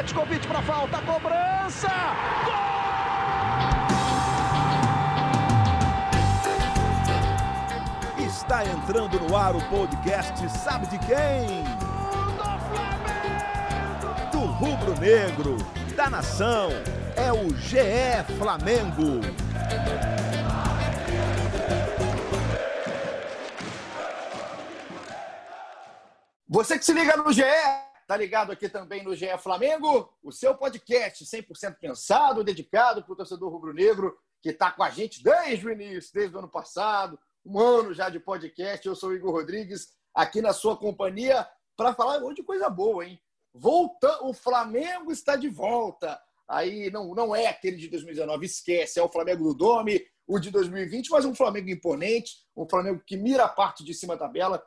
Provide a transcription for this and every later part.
Petkovic para falta, cobrança! Gol! Está entrando no ar o podcast Sabe de quem? Do rubro negro, da nação, é o GE Flamengo. Você que se liga no GE, tá ligado aqui também no GE Flamengo, o seu podcast 100% pensado, dedicado para o torcedor rubro-negro que está com a gente desde o início, desde o ano passado, um ano já de podcast. Eu sou o Igor Rodrigues, aqui na sua companhia, para falar monte de coisa boa, hein? Volta, o Flamengo está de volta. Aí não, não é aquele de 2019, esquece, é o Flamengo do Dome, o de 2020, mas um Flamengo imponente, um Flamengo que mira a parte de cima da tabela,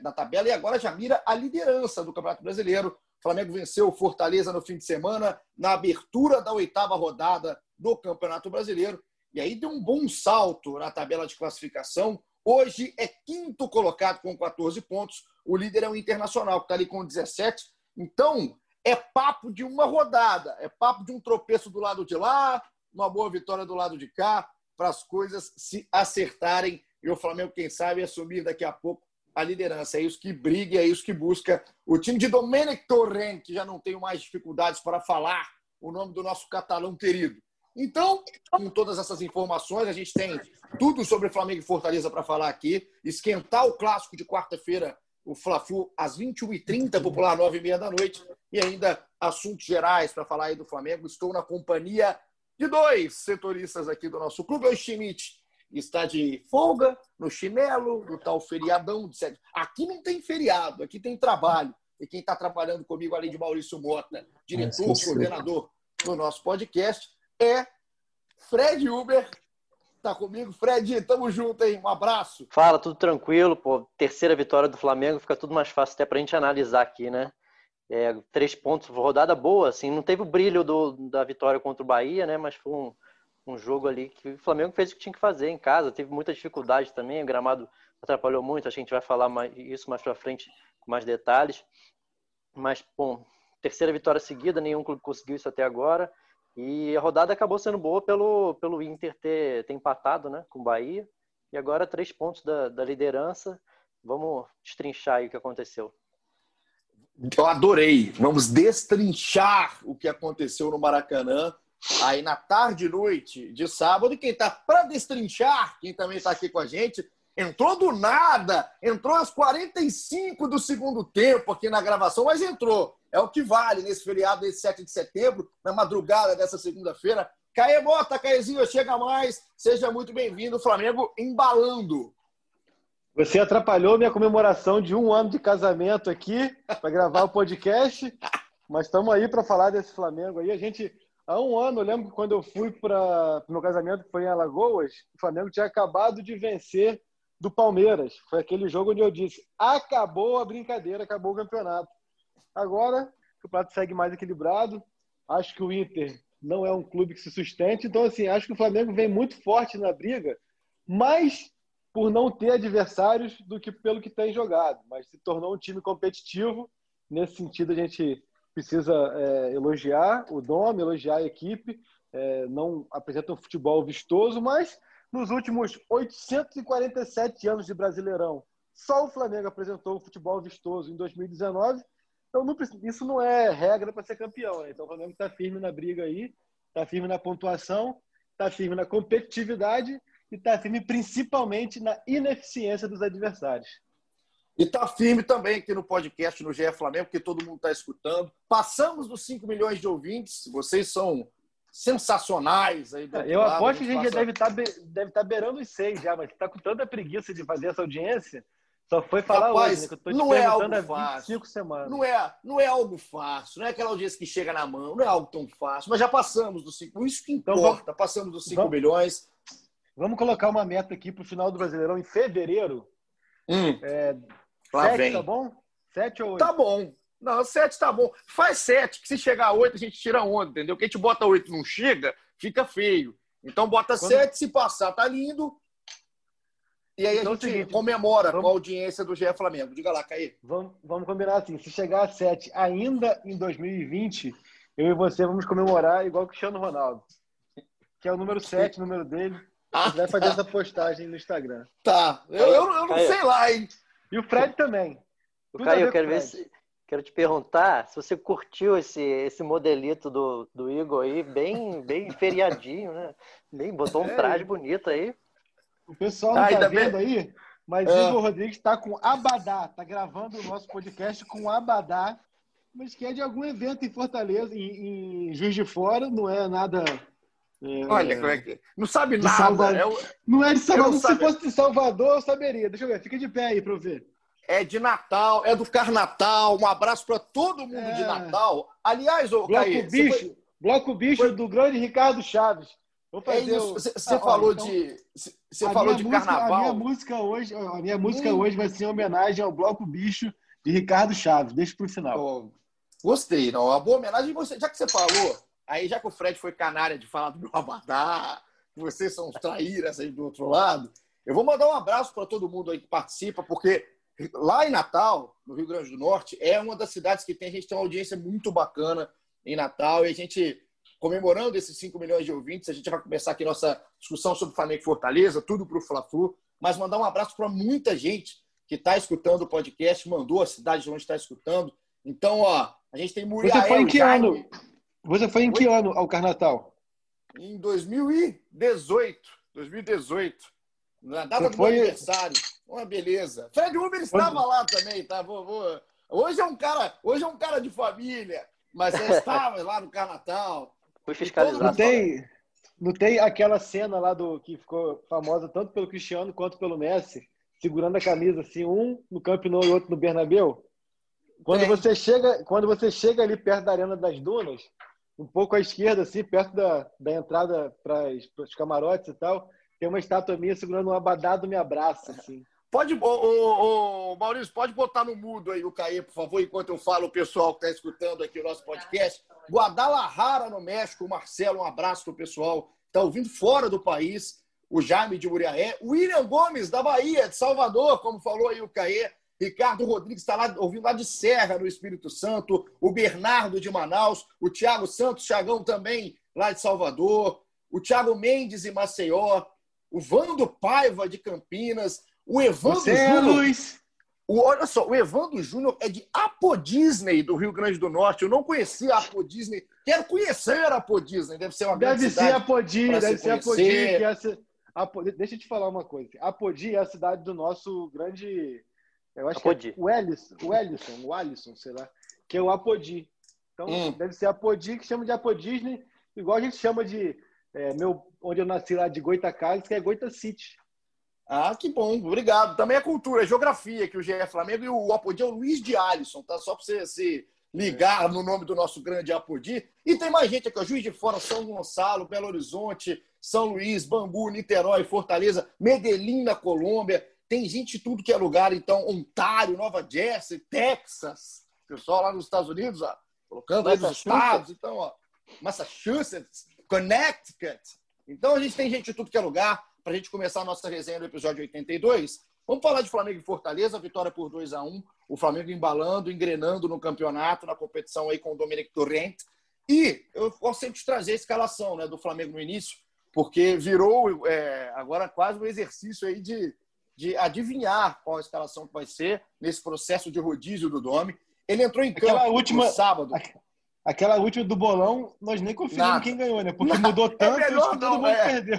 da tabela e agora já mira a liderança do Campeonato Brasileiro. O Flamengo venceu o Fortaleza no fim de semana, na abertura da oitava rodada do Campeonato Brasileiro. E aí deu um bom salto na tabela de classificação. Hoje é quinto colocado com 14 pontos. O líder é o Internacional, que está ali com 17. Então, é papo de uma rodada, é papo de um tropeço do lado de lá, uma boa vitória do lado de cá, para as coisas se acertarem e o Flamengo, quem sabe, assumir daqui a pouco a liderança. É isso que briga, é isso que busca o time de Domenic Torrent, que já não tenho mais dificuldades para falar o nome do nosso catalão querido. Então, com todas essas informações, a gente tem tudo sobre Flamengo e Fortaleza para falar aqui. Esquentar o clássico de quarta-feira, o Fla-Flu, às 21h30, popular 9h30 da noite. E ainda assuntos gerais para falar aí do Flamengo. Estou na companhia de dois setoristas aqui do nosso clube. O Schmidt está de folga, no chinelo, no tal feriadão. De aqui não tem feriado, aqui tem trabalho. E quem está trabalhando comigo, além de Maurício Mota, diretor, coordenador do nosso podcast, é Fred Uber. Tá comigo? Fred, tamo junto aí. Um abraço. Fala, tudo tranquilo. Pô, terceira vitória do Flamengo, fica tudo mais fácil até para a gente analisar aqui, né? É, três pontos, rodada boa, assim, não teve o brilho do, da vitória contra o Bahia, né? Mas foi um, um jogo ali que o Flamengo fez o que tinha que fazer em casa, teve muita dificuldade também, o gramado atrapalhou muito, a gente vai falar mais, isso mais para frente com mais detalhes. Mas, bom, terceira vitória seguida, nenhum clube conseguiu isso até agora. E a rodada acabou sendo boa pelo, pelo Inter ter, ter empatado né, com o Bahia. E agora três pontos da, da liderança. Vamos destrinchar aí o que aconteceu. Eu adorei. Vamos destrinchar o que aconteceu no Maracanã aí na tarde e noite de sábado. E quem está para destrinchar, quem também está aqui com a gente, entrou do nada, entrou às 45 do segundo tempo aqui na gravação, mas entrou. É o que vale nesse feriado desse 7 de setembro, na madrugada dessa segunda-feira. Caê Bota, Caezinho, chega mais. Seja muito bem-vindo, Flamengo embalando. Você atrapalhou minha comemoração de um ano de casamento aqui para gravar o podcast, mas estamos aí para falar desse Flamengo aí. A gente Há um ano, eu lembro que quando eu fui para o meu casamento, que foi em Alagoas, o Flamengo tinha acabado de vencer do Palmeiras. Foi aquele jogo onde eu disse: acabou a brincadeira, acabou o campeonato. Agora, o campeonato segue mais equilibrado. Acho que o Inter não é um clube que se sustente. Então, assim, acho que o Flamengo vem muito forte na briga, mais por não ter adversários do que pelo que tem jogado. Mas se tornou um time competitivo. Nesse sentido, a gente precisa é, elogiar o Dom, elogiar a equipe. É, não apresenta um futebol vistoso, mas nos últimos 847 anos de Brasileirão, só o Flamengo apresentou um futebol vistoso em 2019. Então, não, isso não é regra para ser campeão. Né? Então, o Flamengo está firme na briga aí, está firme na pontuação, está firme na competitividade e está firme principalmente na ineficiência dos adversários. E está firme também aqui no podcast no GE Flamengo, porque todo mundo está escutando. Passamos dos 5 milhões de ouvintes. Vocês são sensacionais aí do Eu lado, aposto que a gente passa... já deve estar tá, deve tá beirando os seis já, mas está com tanta preguiça de fazer essa audiência. Só foi falar Rapaz, hoje, né, que eu não é algo fácil. semanas. Não é, não é algo fácil, não é aquela audiência que chega na mão, não é algo tão fácil. Mas já passamos dos 5, isso que então importa, então, passamos dos 5 milhões. Vamos colocar uma meta aqui para o final do Brasileirão em fevereiro. Hum. É, Lá sete vem. tá bom? Sete ou oito? Tá bom. Não, sete tá bom. Faz sete, que se chegar a oito, a gente tira onda, entendeu? Que a gente bota oito não chega, fica feio. Então bota Quando... sete, se passar, tá lindo. E aí então, a gente seguinte, comemora vamos... com a audiência do GE Flamengo. Diga lá, Caí. Vamos, vamos combinar assim: se chegar a sete ainda em 2020, eu e você vamos comemorar igual o Cristiano Ronaldo. Que é o número 7, o número dele. A gente vai fazer essa postagem no Instagram. Tá. Eu, eu, eu não sei lá, hein? E o Fred também. O Caio, eu quero ver se. Quero te perguntar se você curtiu esse, esse modelito do, do Igor aí, bem, bem feriadinho, né? Bem, botou um é. traje bonito aí. O pessoal não tá vendo aí, mas ah. Igor Rodrigues está com Abadá, tá gravando o nosso podcast com Abadá, mas que é de algum evento em Fortaleza, em, em Juiz de Fora, não é nada. É, Olha, é não sabe nada. Salvador. É o... Não é de Salvador. Se fosse de Salvador, eu saberia. Deixa eu ver, fica de pé aí para eu ver. É de Natal, é do Carnatal. Um abraço para todo mundo é... de Natal. Aliás, ô, Bloco Caí, Bicho, foi... Bloco Bicho foi... do grande Ricardo Chaves. É isso. Você ah, falou então, de você falou de música, carnaval. A minha música hoje, a minha música hum. hoje vai ser em homenagem ao Bloco Bicho de Ricardo Chaves. Deixa pro final. Oh, gostei, não. Uma boa homenagem. Você, já que você falou, aí já que o Fred foi canária de falar do meu abadá, vocês são os traíras aí do outro lado, eu vou mandar um abraço para todo mundo aí que participa, porque lá em Natal, no Rio Grande do Norte, é uma das cidades que tem, a gente tem uma audiência muito bacana em Natal e a gente comemorando esses 5 milhões de ouvintes. A gente vai começar aqui nossa discussão sobre Flamengo e Fortaleza, tudo para o Fla-Flu, mas mandar um abraço para muita gente que está escutando o podcast, mandou a cidade de onde está escutando. Então, ó, a gente tem Muriel. Você foi em que ano? Você foi em que ano ao Carnatal? Em 2018. 2018. Na data Você do foi... meu aniversário. Uma beleza. Fred Uber estava lá também, tá? Vou, vou... Hoje é um cara, hoje é um cara de família, mas ele estava lá no Carnatal. Fui fiscalizar. Não tem, não tem aquela cena lá do que ficou famosa tanto pelo Cristiano quanto pelo Messi, segurando a camisa assim, um no Camp Nou e outro no Bernabéu? Quando você chega, quando você chega ali perto da Arena das Dunas, um pouco à esquerda assim, perto da, da entrada para os camarotes e tal, tem uma estátua minha segurando um abadá do me abraça assim. Pode, ô, Maurício, pode botar no mudo aí o Caê, por favor, enquanto eu falo o pessoal que está escutando aqui o nosso podcast. Guadalajara, no México, Marcelo, um abraço para o pessoal. Está ouvindo fora do país. O Jaime de Muriaé. William Gomes, da Bahia, de Salvador, como falou aí o Caê. Ricardo Rodrigues está lá, ouvindo lá de Serra, no Espírito Santo. O Bernardo de Manaus. O Thiago Santos, Chagão também, lá de Salvador. O Thiago Mendes e Maceió. O Vando Paiva, de Campinas. O Evandro é Júnior. O, olha só, o Evandro Júnior é de Apo Disney, do Rio Grande do Norte. Eu não conhecia a Apo Disney. Quero conhecer a Apo Disney. Deve ser uma grande deve cidade. Ser Apodi, deve ser Apodi, que é Apodi. Deixa eu te falar uma coisa. Apodi é a cidade do nosso grande. Eu acho Apodi. que é o Ellison, o Ellison, o Alisson, sei lá, que é o Apodi. Então, hum. deve ser Apodi, que chama de Apo Disney, igual a gente chama de. É, meu, onde eu nasci lá de Goitacazes, que é Goita City. Ah, que bom, obrigado. Também é cultura, é geografia, que o GE é Flamengo e o Apodi é o Luiz de Alisson, tá? Só para você se ligar no nome do nosso grande Apodi. E tem mais gente aqui, ó, Juiz de Fora, São Gonçalo, Belo Horizonte, São Luís, Bangu, Niterói, Fortaleza, Medellín, na Colômbia. Tem gente de tudo que é lugar, então, Ontário, Nova Jersey, Texas. Pessoal lá nos Estados Unidos, ó, colocando aí nos estados. Então, ó, Massachusetts, Connecticut. Então, a gente tem gente de tudo que é lugar para a gente começar a nossa resenha do episódio 82, vamos falar de Flamengo e Fortaleza, vitória por 2 a 1 o Flamengo embalando, engrenando no campeonato, na competição aí com o Dominic Torrent. E eu posso sempre trazer a escalação né, do Flamengo no início, porque virou é, agora quase um exercício aí de, de adivinhar qual a escalação que vai ser nesse processo de rodízio do Domi. Ele entrou em campo aquela última, sábado. Aquela última do bolão, nós nem conferimos Nada. quem ganhou, né? Porque Nada. mudou é tanto é melhor, que todo não, mundo é. perdeu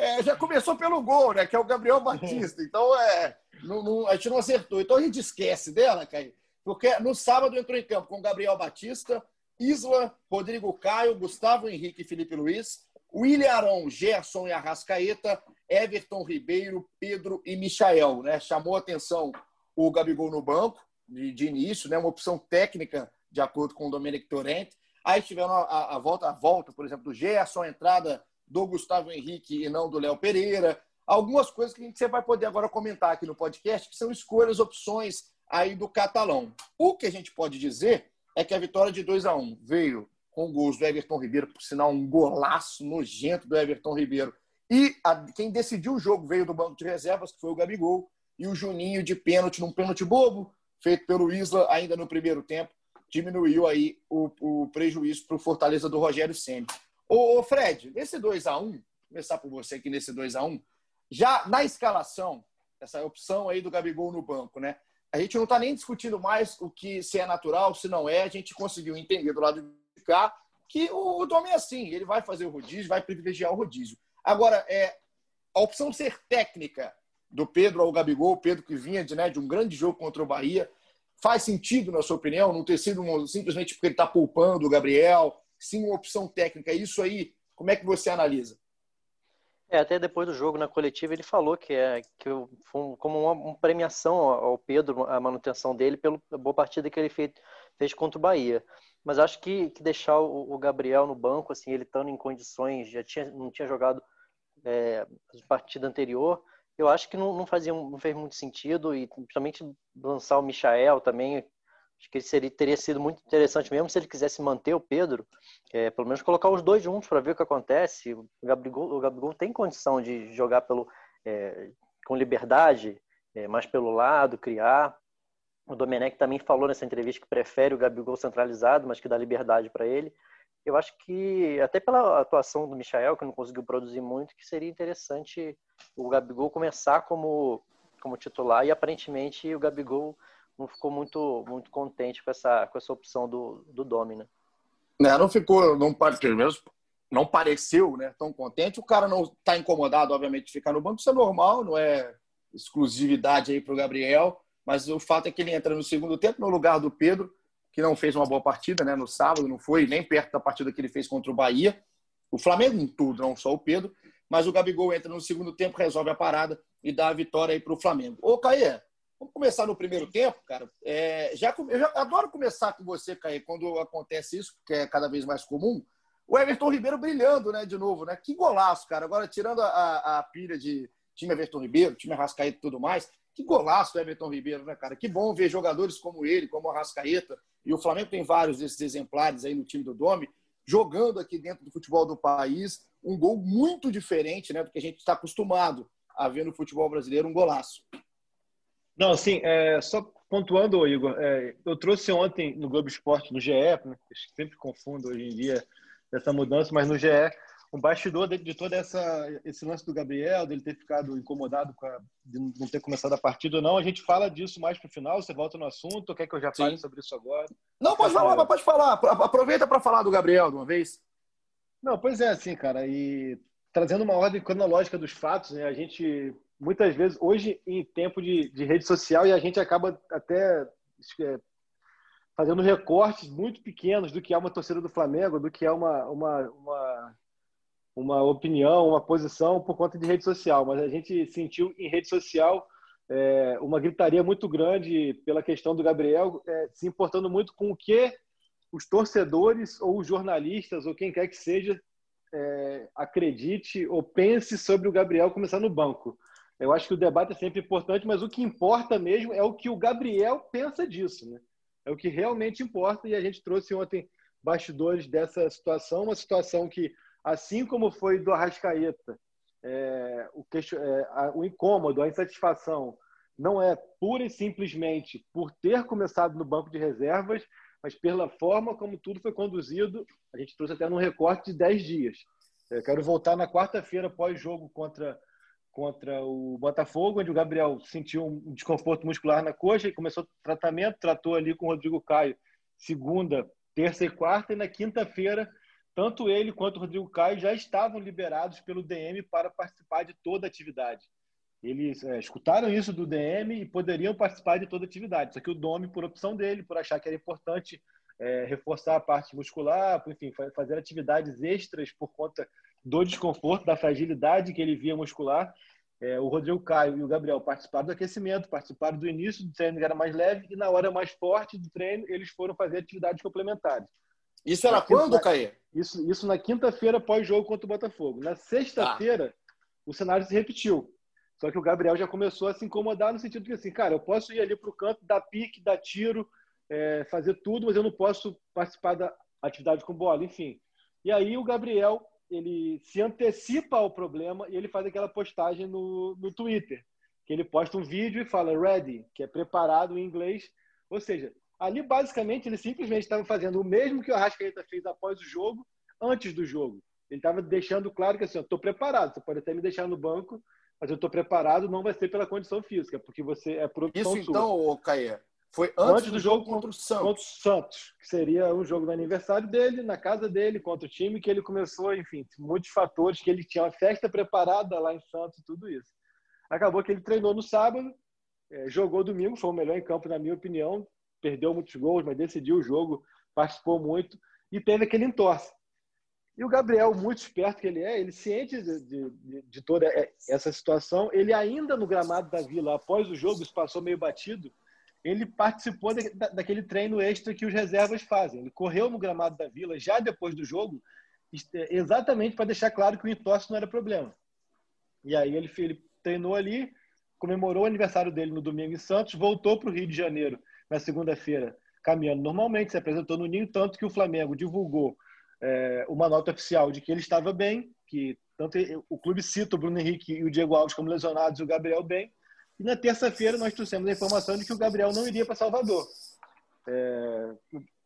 é, já começou pelo gol, né? Que é o Gabriel Batista. Então, é, não, não, a gente não acertou. Então, a gente esquece dela, Caio. Porque no sábado entrou em campo com Gabriel Batista, Isla, Rodrigo Caio, Gustavo Henrique e Felipe Luiz, William Arão, Gerson e Arrascaeta, Everton Ribeiro, Pedro e Michael. Né? Chamou a atenção o Gabigol no banco, de, de início, né? uma opção técnica, de acordo com o Domenic Torrent. Aí tiveram a, a, a, volta, a volta, por exemplo, do Gerson, a entrada do Gustavo Henrique e não do Léo Pereira. Algumas coisas que você vai poder agora comentar aqui no podcast, que são escolhas, opções aí do catalão. O que a gente pode dizer é que a vitória de 2 a 1 veio com gols do Everton Ribeiro, por sinal, um golaço nojento do Everton Ribeiro. E a, quem decidiu o jogo veio do banco de reservas, que foi o Gabigol, e o Juninho de pênalti, num pênalti bobo, feito pelo Isla ainda no primeiro tempo. diminuiu aí o, o prejuízo para o Fortaleza do Rogério Senna. Ô, Fred, nesse 2 a 1 começar por você aqui nesse 2 a 1 já na escalação, essa opção aí do Gabigol no banco, né? A gente não está nem discutindo mais o que se é natural, se não é. A gente conseguiu entender do lado cá que o, o é assim, ele vai fazer o rodízio, vai privilegiar o rodízio. Agora, é, a opção ser técnica do Pedro ao Gabigol, Pedro que vinha de, né, de um grande jogo contra o Bahia, faz sentido, na sua opinião, não ter sido simplesmente porque ele está poupando o Gabriel, sim uma opção técnica. Isso aí, como é que você analisa? É, até depois do jogo na coletiva ele falou que é que foi como uma, uma, premiação ao Pedro a manutenção dele pela boa partida que ele fez, fez contra o Bahia. Mas acho que, que deixar o, o, Gabriel no banco, assim, ele estando em condições, já tinha, não tinha jogado é, a partida anterior, eu acho que não, não fazia, não fez muito sentido e principalmente lançar o Michael também, Acho que seria, teria sido muito interessante mesmo se ele quisesse manter o Pedro, é, pelo menos colocar os dois juntos para ver o que acontece. O Gabigol, o Gabigol tem condição de jogar pelo, é, com liberdade, é, mais pelo lado, criar. O Domenech também falou nessa entrevista que prefere o Gabigol centralizado, mas que dá liberdade para ele. Eu acho que, até pela atuação do Michael, que não conseguiu produzir muito, que seria interessante o Gabigol começar como, como titular e aparentemente o Gabigol não ficou muito, muito contente com essa, com essa opção do, do Domina. Né, não ficou, não, não pareceu né, tão contente. O cara não está incomodado, obviamente, de ficar no banco, isso é normal, não é exclusividade aí para o Gabriel, mas o fato é que ele entra no segundo tempo no lugar do Pedro, que não fez uma boa partida né, no sábado, não foi nem perto da partida que ele fez contra o Bahia. O Flamengo em tudo, não só o Pedro, mas o Gabigol entra no segundo tempo, resolve a parada e dá a vitória aí para o Flamengo. Ô, Caê, Vamos começar no primeiro tempo, cara. É, já, eu já adoro começar com você, Caí, quando acontece isso, que é cada vez mais comum. O Everton Ribeiro brilhando, né, de novo, né? Que golaço, cara. Agora, tirando a, a pilha de time Everton Ribeiro, time Arrascaeta e tudo mais, que golaço o Everton Ribeiro, né, cara? Que bom ver jogadores como ele, como o Arrascaeta. E o Flamengo tem vários desses exemplares aí no time do Domi, jogando aqui dentro do futebol do país. Um gol muito diferente, né, do que a gente está acostumado a ver no futebol brasileiro, um golaço. Não, sim, é, só pontuando, Igor, é, eu trouxe ontem no Globo Esporte, no GE, né, sempre confundo hoje em dia essa mudança, mas no GE, um bastidor de, de todo essa, esse lance do Gabriel, dele ter ficado incomodado com a, de não ter começado a partida ou não. A gente fala disso mais para o final, você volta no assunto, ou quer que eu já fale Sim. sobre isso agora? Não, pode falar, pode falar. Aproveita para falar do Gabriel de uma vez. Não, pois é, assim, cara, e trazendo uma ordem cronológica dos fatos, né, a gente muitas vezes, hoje em tempo de, de rede social, e a gente acaba até é, fazendo recortes muito pequenos do que é uma torcida do Flamengo, do que é uma, uma, uma, uma opinião, uma posição por conta de rede social. Mas a gente sentiu em rede social é, uma gritaria muito grande pela questão do Gabriel, é, se importando muito com o que os torcedores ou os jornalistas ou quem quer que seja é, acredite ou pense sobre o Gabriel começar no banco. Eu acho que o debate é sempre importante, mas o que importa mesmo é o que o Gabriel pensa disso, né? É o que realmente importa e a gente trouxe ontem bastidores dessa situação, uma situação que, assim como foi do Arrascaeta, é, o, é, a, o incômodo, a insatisfação não é pura e simplesmente por ter começado no banco de reservas, mas pela forma como tudo foi conduzido. A gente trouxe até num recorte de 10 dias. Eu quero voltar na quarta-feira pós-jogo contra contra o Botafogo, onde o Gabriel sentiu um desconforto muscular na coxa e começou o tratamento, tratou ali com o Rodrigo Caio segunda, terça e quarta, e na quinta-feira, tanto ele quanto o Rodrigo Caio já estavam liberados pelo DM para participar de toda a atividade. Eles é, escutaram isso do DM e poderiam participar de toda a atividade, só que o Domi, por opção dele, por achar que era importante é, reforçar a parte muscular, enfim, fazer atividades extras por conta do desconforto, da fragilidade que ele via muscular. É, o Rodrigo Caio e o Gabriel participaram do aquecimento, participaram do início do treino que era mais leve e na hora mais forte do treino eles foram fazer atividades complementares. Isso era quando, Caio? Isso, isso na quinta-feira pós-jogo contra o Botafogo. Na sexta-feira, ah. o cenário se repetiu. Só que o Gabriel já começou a se incomodar no sentido de assim, cara, eu posso ir ali para o canto, dar pique, dar tiro, é, fazer tudo, mas eu não posso participar da atividade com bola, enfim. E aí o Gabriel ele se antecipa ao problema e ele faz aquela postagem no, no Twitter, que ele posta um vídeo e fala ready, que é preparado em inglês. Ou seja, Ali, basicamente, ele simplesmente estava fazendo o mesmo que o Arrascaeta fez após o jogo, antes do jogo. Ele estava deixando claro que assim, eu estou preparado, você pode até me deixar no banco, mas eu estou preparado, não vai ser pela condição física, porque você é por opção Isso então, Caia, foi antes, antes do, do, jogo contra o Santos. Contra o Santos, que seria um jogo do aniversário dele, na casa dele, contra o time, que ele começou, enfim, muitos fatores, que ele tinha uma festa preparada lá em Santos, tudo isso. Acabou que ele treinou no sábado, é, jogou domingo, foi o melhor em campo, na minha opinião, perdeu muitos gols, mas decidiu o jogo, participou muito e teve aquele entorse. E o Gabriel, muito esperto que ele é, ele ciente de, de, de, toda essa situação, ele ainda no gramado da Vila, após o jogo, isso passou meio batido, ele participou de, daquele treino extra que os reservas fazem. Ele correu no gramado da Vila já depois do jogo, exatamente para deixar claro que o entorse não era problema. E aí ele, ele treinou ali, comemorou o aniversário dele no domingo em Santos, voltou para o Rio de Janeiro na segunda-feira, caminhando normalmente, se apresentou no Ninho, tanto que o Flamengo divulgou é, uma nota oficial de que ele estava bem, que tanto o clube cita o Bruno Henrique e o Diego Alves como lesionados e o Gabriel bem. E na terça-feira nós trouxemos a informação de que o Gabriel não iria para Salvador. É,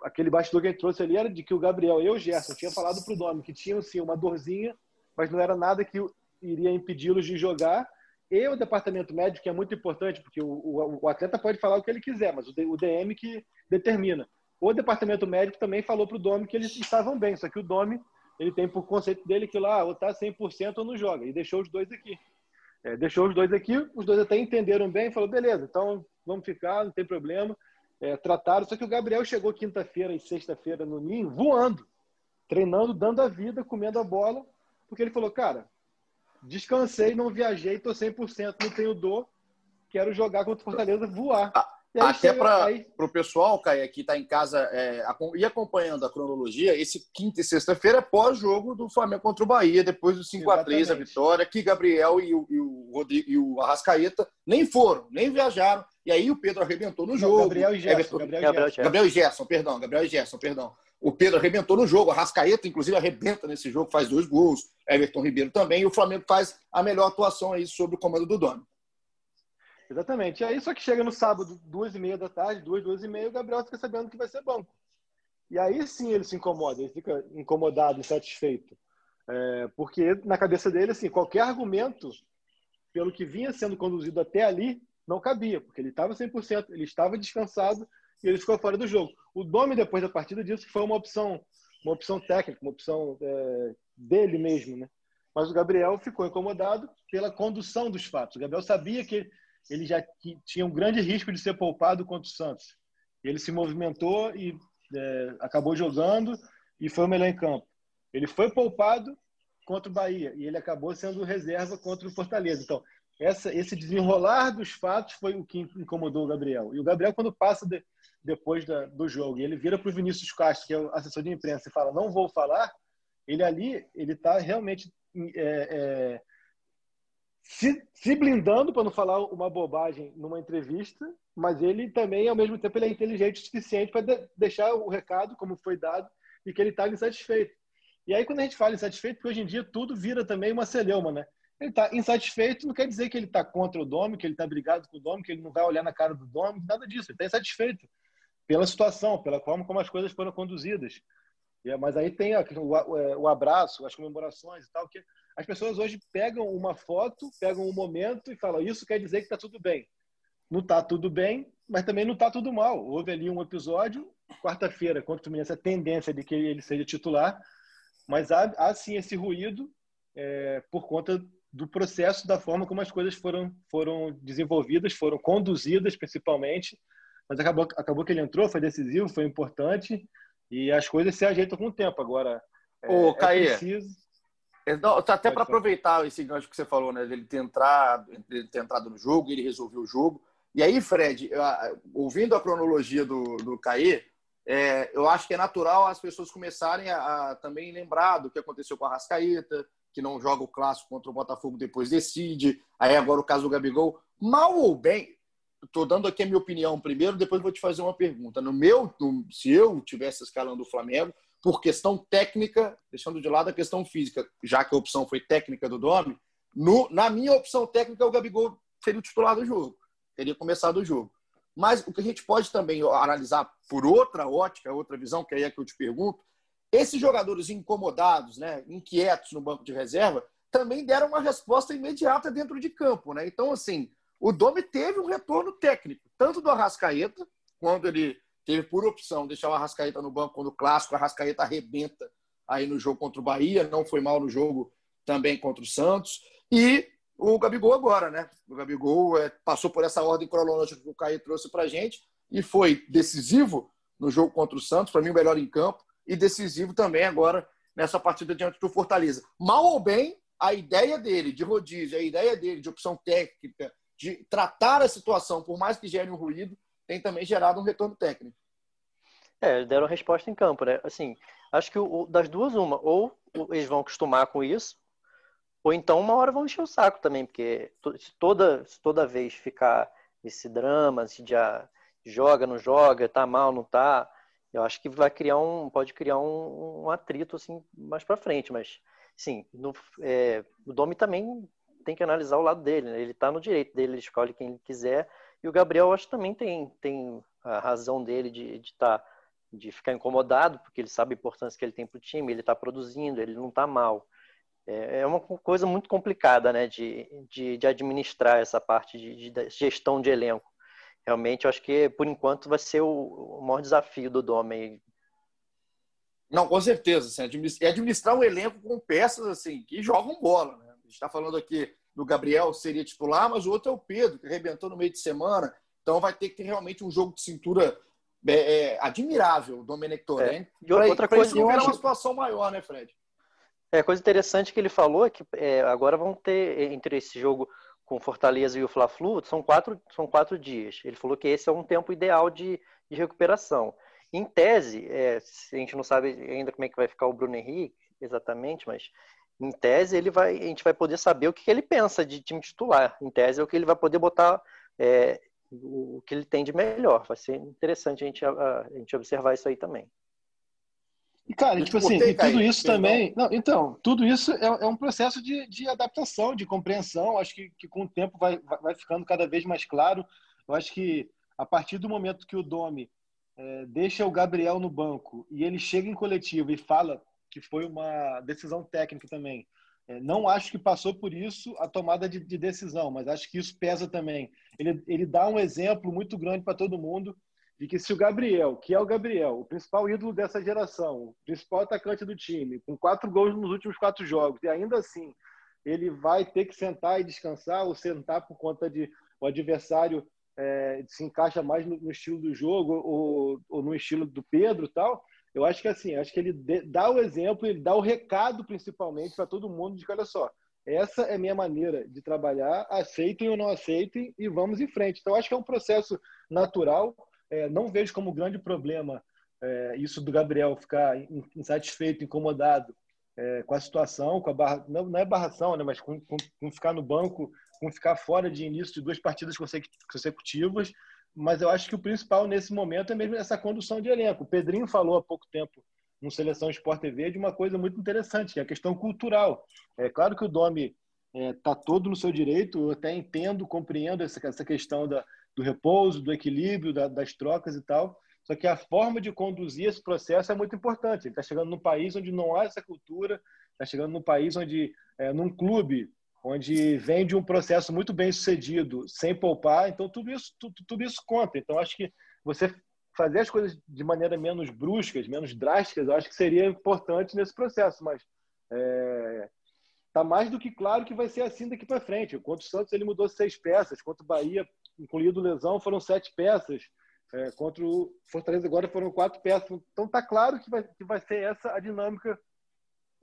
aquele bastidor que ele trouxe ali era de que o Gabriel e o Gerson tinham falado para o Domi que tinham sim uma dorzinha, mas não era nada que iria impedi-los de jogar. E o departamento médico, que é muito importante, porque o, o, o atleta pode falar o que ele quiser, mas o, o DM que determina. O departamento médico também falou para o Domi que eles estavam bem, só que o Domi ele tem por conceito dele que lá ou está 100% ou não joga, e deixou os dois aqui. É, deixou os dois aqui, os dois até entenderam bem, falou, beleza, então vamos ficar, não tem problema. É, trataram, só que o Gabriel chegou quinta-feira e sexta-feira no Ninho voando, treinando, dando a vida, comendo a bola, porque ele falou, cara, descansei, não viajei, tô 100%, não tenho dor, quero jogar contra o Fortaleza, voar. Até para o pessoal, Caio, que está em casa é, e acompanhando a cronologia, esse quinta e sexta-feira é pós-jogo do Flamengo contra o Bahia, depois do 5x3, a vitória, que Gabriel e o, e, o Rodrigo, e o Arrascaeta nem foram, nem viajaram. E aí o Pedro arrebentou no jogo. Gabriel e Gerson. Gabriel, Gabriel, Gerson. Gabriel e Gerson, perdão. Gabriel e Gerson, perdão. O Pedro arrebentou no jogo. A Rascaeta, inclusive, arrebenta nesse jogo, faz dois gols. Everton Ribeiro também. E o Flamengo faz a melhor atuação aí sobre o comando do dono. Exatamente. E aí, só que chega no sábado, duas e meia da tarde, duas, duas e meia, o Gabriel fica sabendo que vai ser banco. E aí sim ele se incomoda, ele fica incomodado, insatisfeito. É, porque na cabeça dele, assim, qualquer argumento, pelo que vinha sendo conduzido até ali, não cabia, porque ele estava 100%, ele estava descansado e ele ficou fora do jogo. O Domi, depois da partida, disse que foi uma opção, uma opção técnica, uma opção é, dele mesmo, né? Mas o Gabriel ficou incomodado pela condução dos fatos. O Gabriel sabia que ele já tinha um grande risco de ser poupado contra o Santos. Ele se movimentou e é, acabou jogando e foi o melhor em campo. Ele foi poupado contra o Bahia e ele acabou sendo reserva contra o Fortaleza. Então, essa, esse desenrolar dos fatos foi o que incomodou o Gabriel. E o Gabriel, quando passa de, depois da, do jogo, ele vira para o Vinícius Castro, que é o assessor de imprensa, e fala: Não vou falar. Ele ali, ele está realmente é, é, se, se blindando para não falar uma bobagem numa entrevista, mas ele também, ao mesmo tempo, ele é inteligente o suficiente para de, deixar o recado como foi dado e que ele estava insatisfeito. E aí, quando a gente fala insatisfeito, porque hoje em dia tudo vira também uma celeuma, né? Ele está insatisfeito, não quer dizer que ele está contra o Dome, que ele está brigado com o Dome, que ele não vai olhar na cara do Dome, nada disso. Ele está insatisfeito pela situação, pela forma como as coisas foram conduzidas. Mas aí tem o abraço, as comemorações e tal, que as pessoas hoje pegam uma foto, pegam um momento e falam: Isso quer dizer que está tudo bem. Não está tudo bem, mas também não está tudo mal. Houve ali um episódio, quarta-feira, contra o Fluminense, a tendência de que ele seja titular, mas há, há sim esse ruído é, por conta do processo, da forma como as coisas foram, foram desenvolvidas, foram conduzidas principalmente. Mas acabou, acabou que ele entrou, foi decisivo, foi importante e as coisas se ajeitam com o tempo. Agora, é, Ô, é preciso é, não, até para aproveitar esse gancho que você falou, né? Ele ter entrado, ele ter entrado no jogo, ele resolveu o jogo. E aí, Fred, ouvindo a cronologia do, do Caê, é, eu acho que é natural as pessoas começarem a, a, também lembrar do que aconteceu com a Rascaeta, que não joga o clássico contra o Botafogo, depois decide. Aí agora o caso do Gabigol. Mal ou bem, estou dando aqui a minha opinião primeiro, depois vou te fazer uma pergunta. No meu, no, se eu tivesse escalando o Flamengo, por questão técnica, deixando de lado a questão física, já que a opção foi técnica do Domi, no, na minha opção técnica, o Gabigol seria o titular do jogo. Teria começado o jogo. Mas o que a gente pode também analisar por outra ótica, outra visão, que aí é que eu te pergunto, esses jogadores incomodados, né, inquietos no banco de reserva, também deram uma resposta imediata dentro de campo. Né? Então, assim, o Domi teve um retorno técnico, tanto do Arrascaeta, quando ele teve por opção deixar o Arrascaeta no banco quando o clássico, o Arrascaeta arrebenta aí no jogo contra o Bahia, não foi mal no jogo também contra o Santos, e o Gabigol agora, né? O Gabigol é, passou por essa ordem cronológica que o Caio trouxe para gente e foi decisivo no jogo contra o Santos, para mim o melhor em campo, e decisivo também agora nessa partida diante do Fortaleza. Mal ou bem, a ideia dele de rodízio, a ideia dele de opção técnica, de tratar a situação, por mais que gere um ruído, tem também gerado um retorno técnico. É, deram resposta em campo, né? Assim, acho que o, das duas, uma, ou eles vão acostumar com isso, ou então uma hora vão encher o saco também, porque se toda, se toda vez ficar esse drama, se já joga, não joga, tá mal, não tá, eu acho que vai criar um, pode criar um, um atrito assim mais para frente, mas sim, no, é, o Domi também tem que analisar o lado dele, né? ele está no direito dele, ele escolhe quem ele quiser, e o Gabriel acho que também tem, tem a razão dele de, de, tá, de ficar incomodado, porque ele sabe a importância que ele tem para o time, ele está produzindo, ele não está mal. É, é uma coisa muito complicada, né, de, de, de administrar essa parte de, de, gestão de elenco. Realmente, eu acho que, por enquanto, vai ser o, maior desafio do Dome. Não, com certeza. Assim, administrar, administrar um elenco com peças assim que jogam bola. Né? A gente está falando aqui do Gabriel, seria titular, mas o outro é o Pedro, que arrebentou no meio de semana. Então, vai ter que ter realmente um jogo de cintura é, é, admirável, o Domenech Torrent. É. E outra coisa, isso não virar uma situação maior, né, Fred? É, coisa interessante que ele falou é que é, agora vão ter, entre esse jogo com Fortaleza e o Fla-Flu, são quatro, são quatro dias. Ele falou que esse é um tempo ideal de, de recuperação. Em tese, é, a gente não sabe ainda como é que vai ficar o Bruno Henrique exatamente, mas em tese ele vai, a gente vai poder saber o que, ele pensa de time titular. Em tese é o que ele vai poder botar é, o, o que ele tem de melhor. Vai ser interessante a gente, a, a gente observar isso aí também. E, cara, tipo assim, e tudo isso também. Não, então, tudo isso é, é, um processo de, de adaptação, de compreensão. Acho que, que com o tempo vai, vai ficando cada vez mais claro. Eu acho que a partir do momento que o Domi é, deixa o Gabriel no banco e ele chega em coletivo e fala que foi uma decisão técnica também. É, não acho que passou por isso a tomada de, de, decisão, mas acho que isso pesa também. Ele, ele dá um exemplo muito grande para todo mundo de que se o Gabriel, que é o Gabriel, o principal ídolo dessa geração, o principal atacante do time, com quatro gols nos últimos quatro jogos, e ainda assim ele vai ter que sentar e descansar, ou sentar por conta de o adversário é, se encaixa mais no, no estilo do jogo ou, ou, no estilo do Pedro tal. Eu acho que assim, acho que ele dá o exemplo, ele dá o recado principalmente para todo mundo de que olha só, essa é minha maneira de trabalhar, aceitem ou não aceitem e vamos em frente. Então acho que é um processo natural é, não vejo como grande problema é, isso do Gabriel ficar insatisfeito, incomodado é, com a situação, com a barra, não, não é barração, né, mas com, com, com, ficar no banco, com ficar fora de início de duas partidas consecutivas. Mas eu acho que o principal nesse momento é mesmo essa condução de elenco. O Pedrinho falou há pouco tempo no Seleção Sport TV de uma coisa muito interessante, que é a questão cultural. É claro que o Domi está é, todo no seu direito, eu até entendo, compreendo essa, essa questão da, do repouso, do equilíbrio, da, das trocas e tal. Só que a forma de conduzir esse processo é muito importante. Ele está chegando num país onde não há essa cultura, está chegando num país onde, é, num clube, onde vem de um processo muito bem sucedido, sem poupar. Então, tudo isso, tudo, tudo isso conta. Então, acho que você fazer as coisas de maneira menos bruscas, menos drásticas, acho que seria importante nesse processo. Mas é, tá mais do que claro que vai ser assim daqui para frente. Contra o Santos ele mudou seis peças, contra o Bahia incluído lesão, foram sete peças. É, contra o Fortaleza agora foram quatro peças. Então tá claro que vai, que vai ser essa a dinâmica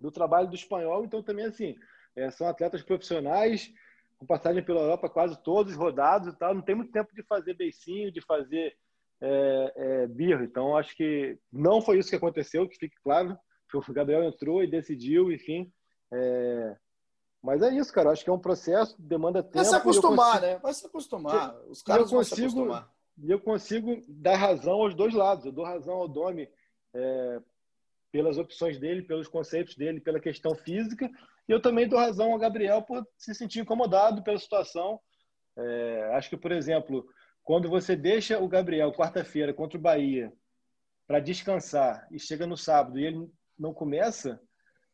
do trabalho do espanhol. Então também assim, é, são atletas profissionais com passagem pela Europa quase todos rodados e tal. Não tem muito tempo de fazer beicinho, de fazer é, é, birro. Então acho que não foi isso que aconteceu, que fique claro. O Gabriel entrou e decidiu, enfim. É, mas é isso, cara. Acho que é um processo, demanda tempo. Vai se acostumar, consigo... né? Vai se acostumar. Os caras eu consigo, vão se acostumar. E eu consigo dar razão aos dois lados. Eu dou razão ao Domi é, pelas opções dele, pelos conceitos dele, pela questão física. E eu também dou razão ao Gabriel por se sentir incomodado pela situação. É, acho que, por exemplo, quando você deixa o Gabriel quarta-feira contra o Bahia para descansar e chega no sábado e ele não começa,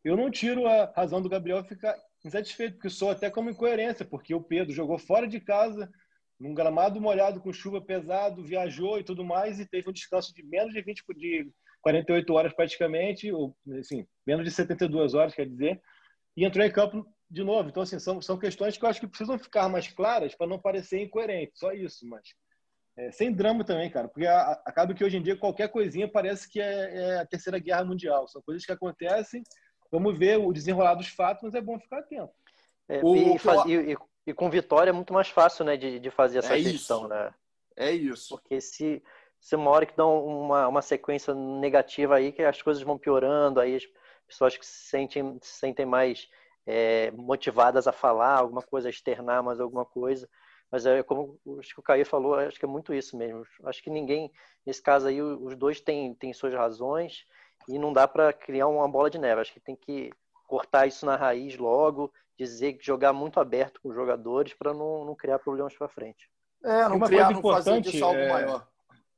eu não tiro a razão do Gabriel ficar insatisfeito, porque sou até como incoerência, porque o Pedro jogou fora de casa, num gramado molhado com chuva pesado, viajou e tudo mais, e teve um descanso de menos de 20 de 48 horas praticamente, ou assim, menos de 72 horas, quer dizer, e entrou em campo de novo. Então, assim, são, são questões que eu acho que precisam ficar mais claras para não parecer incoerente, só isso, mas é, sem drama também, cara, porque a, acaba que hoje em dia qualquer coisinha parece que é, é, a terceira guerra mundial. São coisas que acontecem, vamos ver o desenrolar dos fatos, mas é bom ficar atento. É, o, e, faz, e, e, e, com vitória é muito mais fácil, né, de, de fazer essa é gestão, isso. né? É isso. Porque se, se uma hora que dão uma, uma sequência negativa aí, que as coisas vão piorando, aí as pessoas que se sentem, se sentem mais é, motivadas a falar alguma coisa, a externar mais alguma coisa. Mas é como acho que o Caio falou, acho que é muito isso mesmo. Acho que ninguém, nesse caso aí, os dois têm, têm suas razões e não dá para criar uma bola de neve. Acho que tem que cortar isso na raiz logo, dizer que jogar muito aberto com os jogadores para não, não criar problemas para frente. É, não Uma criar, coisa não fazer importante disso algo é- maior.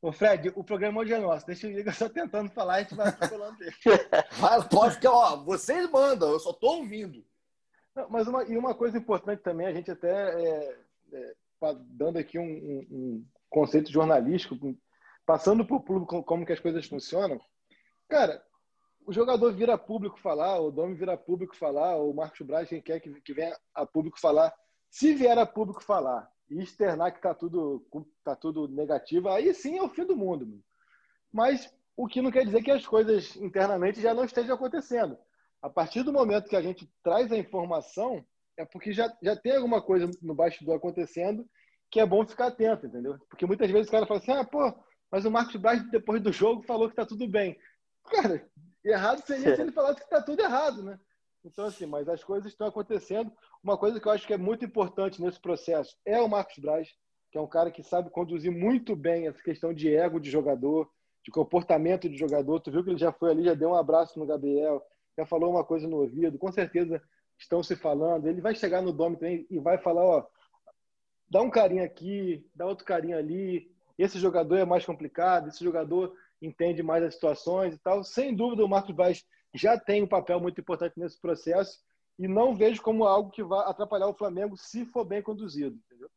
Ô Fred, o programa hoje é nosso. Deixa eu ir só tentando falar, a gente vai atropelando ele. Vai, pode ficar, ó, vocês mandam, eu só tô ouvindo. Não, Mas uma, e uma coisa importante também, a gente até é, é, dando aqui um, um- um conceito jornalístico, passando para o público como- como que as coisas funcionam. Cara, o jogador vira público falar, o Domi vira público falar, o Marcos Braz, quem quer que, que venha a público falar. Se vier a público falar e externar que tá tudo, tá tudo negativo, aí sim é o fim do mundo. Mas o que não quer dizer que as coisas internamente já não estejam acontecendo. A partir do momento que a gente traz a informação, é porque já, já tem alguma coisa no bastidor acontecendo que é bom ficar atento, entendeu? Porque muitas vezes o cara fala assim, ah, pô, mas o Marcos Braz, depois do jogo, falou que tá tudo bem. Cara, errado seria se ele falasse que tá tudo errado, né? Então, assim, mas as coisas estão acontecendo. Uma coisa que eu acho que é muito importante nesse processo é o Marcos Braz, que é um cara que sabe conduzir muito bem essa questão de ego de jogador, de comportamento de jogador. Tu viu que ele já foi ali, já deu um abraço no Gabriel, já falou uma coisa no ouvido. Com certeza estão se falando. Ele vai chegar no Dome também e vai falar, ó, dá um carinho aqui, dá outro carinho ali. Esse jogador é mais complicado, esse jogador entende mais as situações e tal. Sem dúvida, o Marcos Braz já tem um papel muito importante nesse processo e não vejo como algo que vai atrapalhar o Flamengo se for bem conduzido. Entendeu?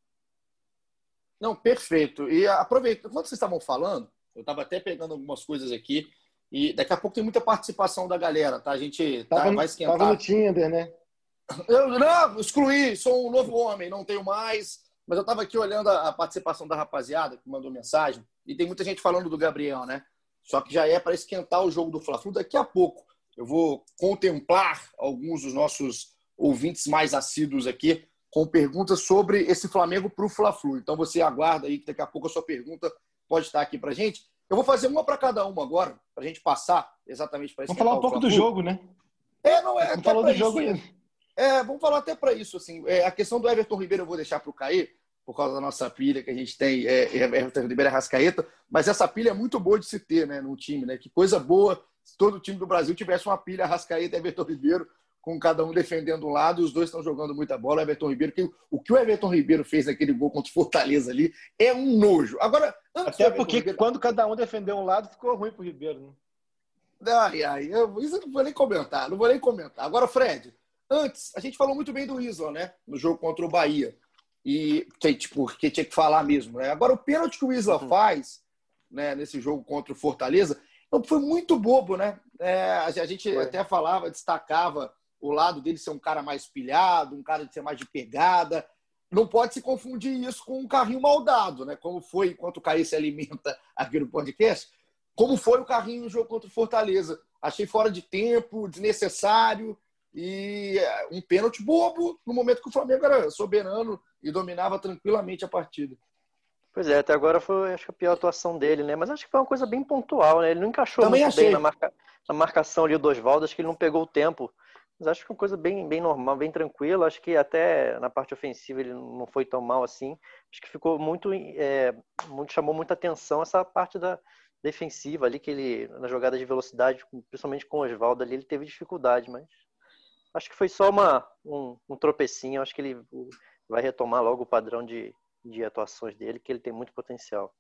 Não, perfeito. E aproveita, enquanto vocês estavam falando, eu estava até pegando algumas coisas aqui e daqui a pouco tem muita participação da galera, tá? A gente tá, Tava, vai esquentar. tava no Tinder, né? Eu não, excluí, sou um novo homem, não tenho mais. Mas eu estava aqui olhando a participação da rapaziada que mandou mensagem e tem muita gente falando do Gabriel, né? Só que já é para esquentar o jogo do Fla-Flu daqui a pouco. Eu vou contemplar alguns dos nossos ouvintes mais assíduos aqui com perguntas sobre esse Flamengo para o Fla-Flu. Então você aguarda aí que daqui a pouco a sua pergunta pode estar aqui para gente. Eu vou fazer uma para cada uma agora, para a gente passar exatamente para Vamos falar um pouco do jogo, né? É, não é. Falou pra do jogo ainda. É, vamos falar até para isso. Assim, é, a questão do Everton Ribeiro eu vou deixar para o Caí, por causa da nossa pilha que a gente tem, é, é Everton Ribeiro é Rascaeta, mas essa pilha é muito boa de se ter né, no time. Né? Que coisa boa se todo time do Brasil tivesse uma pilha Rascaeta e Everton Ribeiro, com cada um defendendo um lado, e os dois estão jogando muita bola. O Everton Ribeiro, que, o que o Everton Ribeiro fez naquele gol contra o Fortaleza ali é um nojo. Agora, Até Everton porque Ribeiro- quando cada um defendeu um lado, ficou ruim pro Ribeiro. Né? Ai, ai, eu, isso eu não vou nem comentar, não vou nem comentar. Agora, Fred, antes, a gente falou muito bem do Isla, né? No jogo contra o Bahia. E tipo, que tinha que falar mesmo, né? Agora, o pênalti que o Isla Uhum. faz, né, nesse jogo contra o Fortaleza, não foi muito bobo, né? É, a gente Foi. até falava, destacava o lado dele ser um cara mais pilhado, um cara de ser mais de pegada. Não pode se confundir isso com um carrinho maldado, né? Como foi enquanto o Caí se alimenta aqui no podcast como foi o carrinho no jogo contra o Fortaleza. Achei fora de tempo, desnecessário e é, um pênalti bobo no momento que o Flamengo era soberano e dominava tranquilamente a partida. Pois é, até agora foi acho que a pior atuação dele, né? Mas acho que foi uma coisa bem pontual, né? Ele não encaixou Também muito achei. bem na, marca- na marcação ali do Oswaldo, acho que ele não pegou o tempo. Mas acho que foi uma coisa bem, bem normal, bem tranquila. Acho que até na parte ofensiva ele não foi tão mal assim. Acho que ficou muito, é, muito chamou muita atenção essa parte da defensiva ali, que ele, na jogada de velocidade, principalmente com o Oswaldo ali, ele teve dificuldade, mas acho que foi só uma, um, um tropecinho. Acho que ele vai retomar logo o padrão de, de atuações dele, que ele tem muito potencial.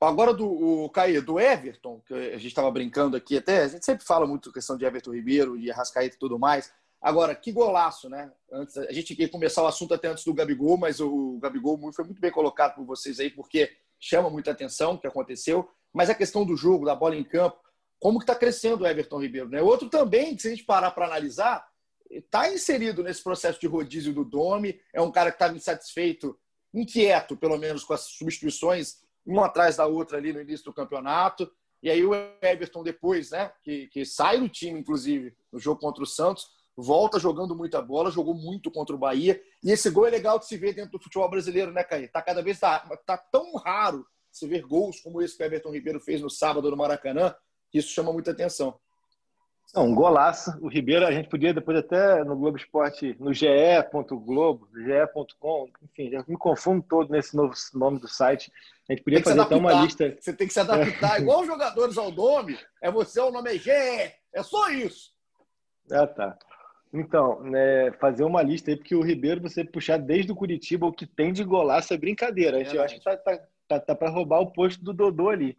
Agora do o Caio, do Everton, que a gente estava brincando aqui até, a gente sempre fala muito questão de Everton Ribeiro, de Arrascaeta e tudo mais. Agora, que golaço, né? Antes, a gente ia começar o assunto até antes do Gabigol, mas o Gabigol foi muito bem colocado por vocês aí, porque chama muita atenção o que aconteceu. Mas a questão do jogo, da bola em campo, como que está crescendo o Everton Ribeiro, né? Outro também, que se a gente parar para analisar, está inserido nesse processo de rodízio do Domi, é um cara que estava insatisfeito, inquieto, pelo menos, com as substituições uma atrás da outra ali no início do campeonato. E aí o Everton depois, né, que, que sai do time, inclusive, no jogo contra o Santos, volta jogando muita bola, jogou muito contra o Bahia. E esse gol é legal de se ver dentro do futebol brasileiro, né, Caí? Tá cada vez tá, tá tão raro se ver gols como esse que o Everton Ribeiro fez no sábado no Maracanã, que isso chama muita atenção. Não, um golaço. O Ribeiro, a gente podia depois até no Globo Esporte, no ge. Globo, ge.com, enfim, já me confundo todo nesse novo nome do site. A gente podia fazer até uma lista. Você tem que se adaptar, é. igual os jogadores ao nome, é você, o nome é GE, é só isso. Ah, tá. Então, né, fazer uma lista aí, porque o Ribeiro, você puxar desde o Curitiba, o que tem de golaço é brincadeira. A gente, é eu acho que tá, tá, tá, tá para roubar o posto do Dodô ali.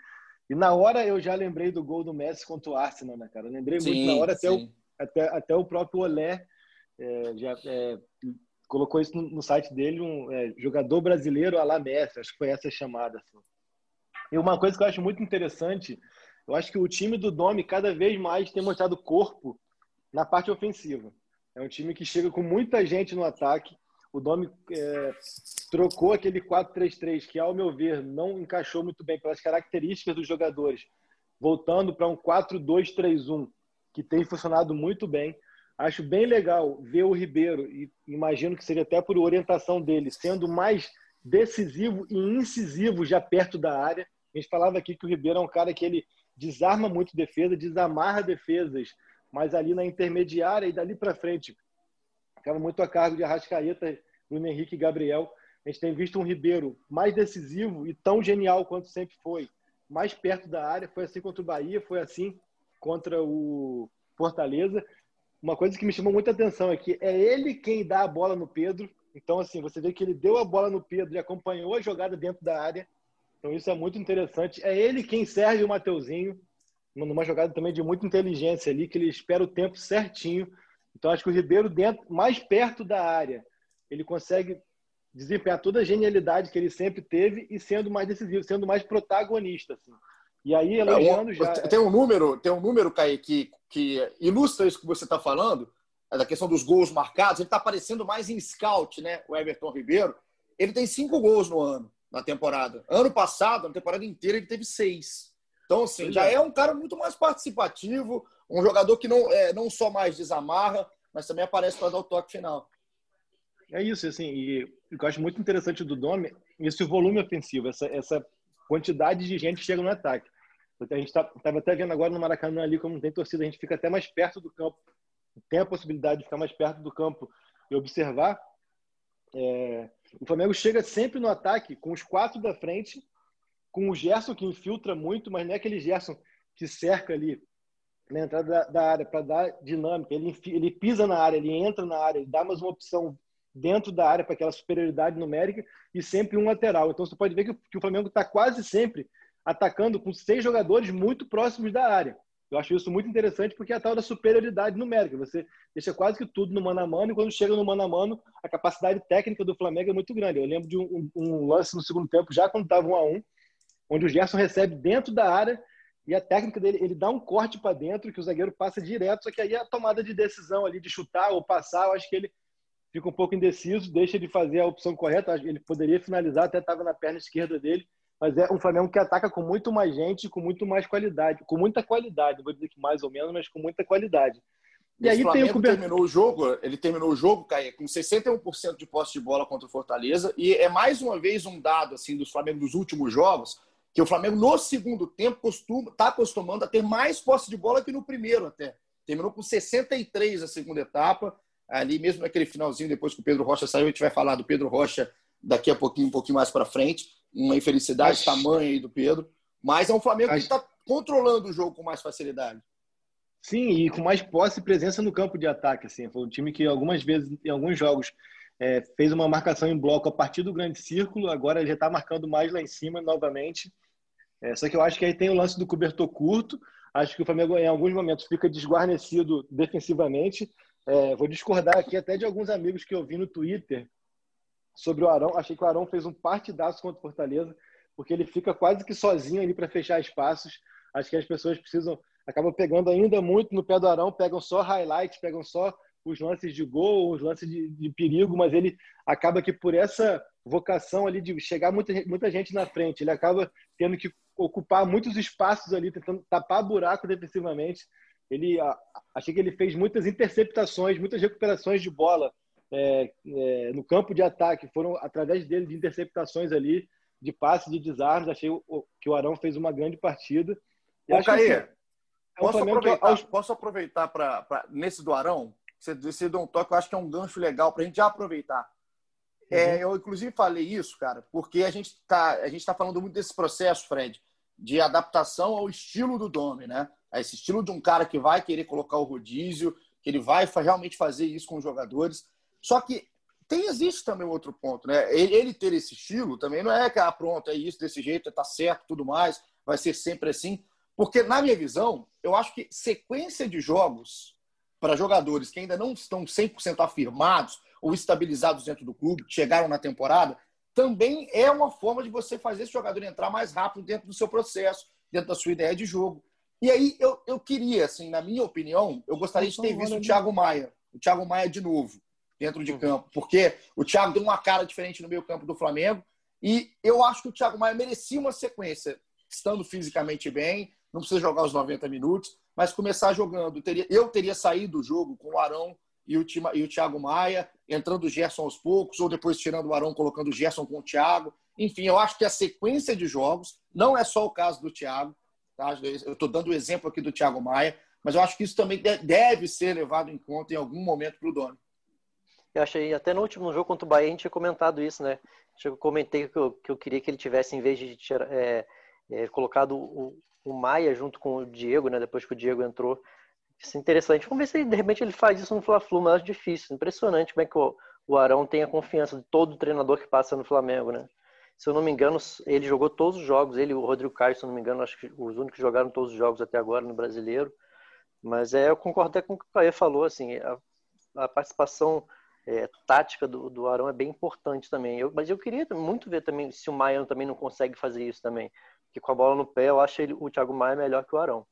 E na hora eu já lembrei do gol do Messi contra o Arsenal, né, cara? Eu lembrei sim, muito na hora, até o, até, até o próprio Olé é, já é, colocou isso no, no, site dele, um é, jogador brasileiro a Messi, acho que foi essa chamada. Assim. E uma coisa que eu acho muito interessante, eu acho que o time do Domi cada vez mais tem mostrado corpo na parte ofensiva. É um time que chega com muita gente no ataque, o Domi é, trocou aquele 4-3-3, que, ao meu ver, não encaixou muito bem pelas características dos jogadores, voltando para um 4-2-3-1, que tem funcionado muito bem. Acho bem legal ver o Ribeiro, e imagino que seria até por orientação dele, sendo mais decisivo e incisivo já perto da área. A gente falava aqui que o Ribeiro é um cara que ele desarma muito defesa, desamarra defesas, mas ali na intermediária e dali para frente ficava muito a cargo de Arrascaeta, Bruno Henrique e Gabriel. A gente tem visto um Ribeiro mais decisivo e tão genial quanto sempre foi, mais perto da área. Foi assim contra o Bahia, foi assim contra o Fortaleza. Uma coisa que me chamou muita atenção é que é ele quem dá a bola no Pedro. Então, assim, você vê que ele deu a bola no Pedro e acompanhou a jogada dentro da área. Então, isso é muito interessante. É ele quem serve o Mateuzinho, numa jogada também de muita inteligência ali, que ele espera o tempo certinho então, acho que o Ribeiro, dentro, mais perto da área, ele consegue desempenhar toda a genialidade que ele sempre teve e sendo mais decisivo, sendo mais protagonista. Assim. E aí, é, elogiando já. Tem um número, tem um número, Caí, que, que ilustra isso que você está falando, da questão dos gols marcados. Ele está aparecendo mais em scout, né? O Everton Ribeiro. Ele tem cinco gols no ano, na temporada. Ano passado, na temporada inteira, ele teve seis. Então, assim, já é. é um cara muito mais participativo, um jogador que não, é, não só mais desamarra, mas também aparece para dar o toque final. É isso, assim, e o que eu acho muito interessante do Dome, esse volume ofensivo, essa, essa quantidade de gente que chega no ataque. A gente estava tá, até vendo agora no Maracanã ali como tem torcida, a gente fica até mais perto do campo, tem a possibilidade de ficar mais perto do campo e observar. É, o Flamengo chega sempre no ataque com os quatro da frente, com o Gerson que infiltra muito, mas não é aquele Gerson que cerca ali na entrada da, da área para dar dinâmica. Ele, ele pisa na área, ele entra na área, ele dá mais uma opção dentro da área para aquela superioridade numérica e sempre um lateral. Então você pode ver que, que o Flamengo está quase sempre atacando com seis jogadores muito próximos da área. Eu acho isso muito interessante porque é a tal da superioridade numérica. Você deixa quase que tudo no mano a mano e quando chega no mano a mano, a capacidade técnica do Flamengo é muito grande. Eu lembro de um, um lance no segundo tempo, já quando estava um a um, onde o Gerson recebe dentro da área e a técnica dele, ele dá um corte para dentro que o zagueiro passa direto, só que aí a tomada de decisão ali de chutar ou passar, eu acho que ele fica um pouco indeciso, deixa de fazer a opção correta. Ele poderia finalizar, até estava na perna esquerda dele, mas é um Flamengo que ataca com muito mais gente, com muito mais qualidade, com muita qualidade, vou dizer que mais ou menos, mas com muita qualidade. E aí tem o terminou o jogo, ele terminou o jogo, Caio, com 61% de posse de bola contra o Fortaleza, e é mais uma vez um dado assim dos Flamengo dos últimos jogos, que o Flamengo no segundo tempo costuma está acostumando a ter mais posse de bola que no primeiro até. Terminou com 63 a segunda etapa, ali mesmo naquele finalzinho, depois que o Pedro Rocha saiu, a gente vai falar do Pedro Rocha daqui a pouquinho, um pouquinho mais para frente. Uma infelicidade tamanha aí do Pedro. Mas é um Flamengo que está controlando o jogo com mais facilidade. Sim, e com mais posse e presença no campo de ataque. Assim. Foi um time que algumas vezes, em alguns jogos, é, fez uma marcação em bloco a partir do grande círculo, agora já está marcando mais lá em cima novamente. É, só que eu acho que aí tem o lance do cobertor curto. Acho que o Flamengo, em alguns momentos, fica desguarnecido defensivamente. É, vou discordar aqui até de alguns amigos que eu vi no Twitter sobre o Arão. Achei que o Arão fez um partidaço contra o Fortaleza, porque ele fica quase que sozinho ali para fechar espaços. Acho que as pessoas precisam, acabam pegando ainda muito no pé do Arão, pegam só highlights, pegam só os lances de gol, os lances de, de, perigo, mas ele acaba que por essa vocação ali de chegar muita, muita gente na frente, ele acaba tendo que ocupar muitos espaços ali, tentando tapar buraco defensivamente. Ele achei que ele fez muitas interceptações, muitas recuperações de bola é, é, no campo de ataque, foram através dele de interceptações ali, de passe, de desarmes. Achei que o Arão fez uma grande partida. Ô, Caê, assim, é um posso, aproveitar, aos... posso aproveitar para nesse do Arão? Você, você deu um toque, eu acho que é um gancho legal para a gente já aproveitar. É, uhum. Eu, inclusive, falei isso, cara, porque a gente está tá falando muito desse processo, Fred, de adaptação ao estilo do Domi, né? A esse estilo de um cara que vai querer colocar o rodízio, que ele vai realmente fazer isso com os jogadores. Só que tem, existe também outro ponto, né? Ele, ele, ter esse estilo também não é que, ah, pronto, é isso, desse jeito, tá certo, tudo mais, vai ser sempre assim. Porque, na minha visão, eu acho que sequência de jogos para jogadores que ainda não estão 100% afirmados ou estabilizados dentro do clube, chegaram na temporada, também é uma forma de você fazer esse jogador entrar mais rápido dentro do seu processo, dentro da sua ideia de jogo. E aí eu, eu queria, assim, na minha opinião, eu gostaria de ter visto o Thiago Maia, o Thiago Maia de novo, dentro de campo, porque o Thiago deu uma cara diferente no meio campo do Flamengo e eu acho que o Thiago Maia merecia uma sequência, estando fisicamente bem, não precisa jogar os 90 minutos, mas começar jogando. Eu teria, eu teria saído do jogo com o Arão e o Thiago Maia, entrando o Gerson aos poucos, ou depois tirando o Arão, colocando o Gerson com o Thiago. Enfim, eu acho que a sequência de jogos, não é só o caso do Thiago, tá? eu estou dando o exemplo aqui do Thiago Maia, mas eu acho que isso também deve ser levado em conta em algum momento para o Dono. Eu achei, até no último jogo contra o Bahia, a gente tinha comentado isso, né? Eu comentei que eu, que eu queria que ele tivesse, em vez de tirar, é, é, colocado o, o Maia junto com o Diego, né? Depois que o Diego entrou. Isso é interessante. Vamos ver se de repente ele faz isso no Fla-Flu, mas é difícil. Impressionante como é que o, Arão tem a confiança de todo treinador que passa no Flamengo, né? Se eu não me engano, ele jogou todos os jogos. Ele o Rodrigo Caio, se eu não me engano, acho que os únicos que jogaram todos os jogos até agora no Brasileiro. Mas é, eu concordo até com o que o Caio falou, assim, a, a participação é, tática do, do Arão é bem importante também. Eu, mas eu queria muito ver também se o Maia também não consegue fazer isso também que com a bola no pé eu acho ele, o Thiago Maia melhor que o Arão.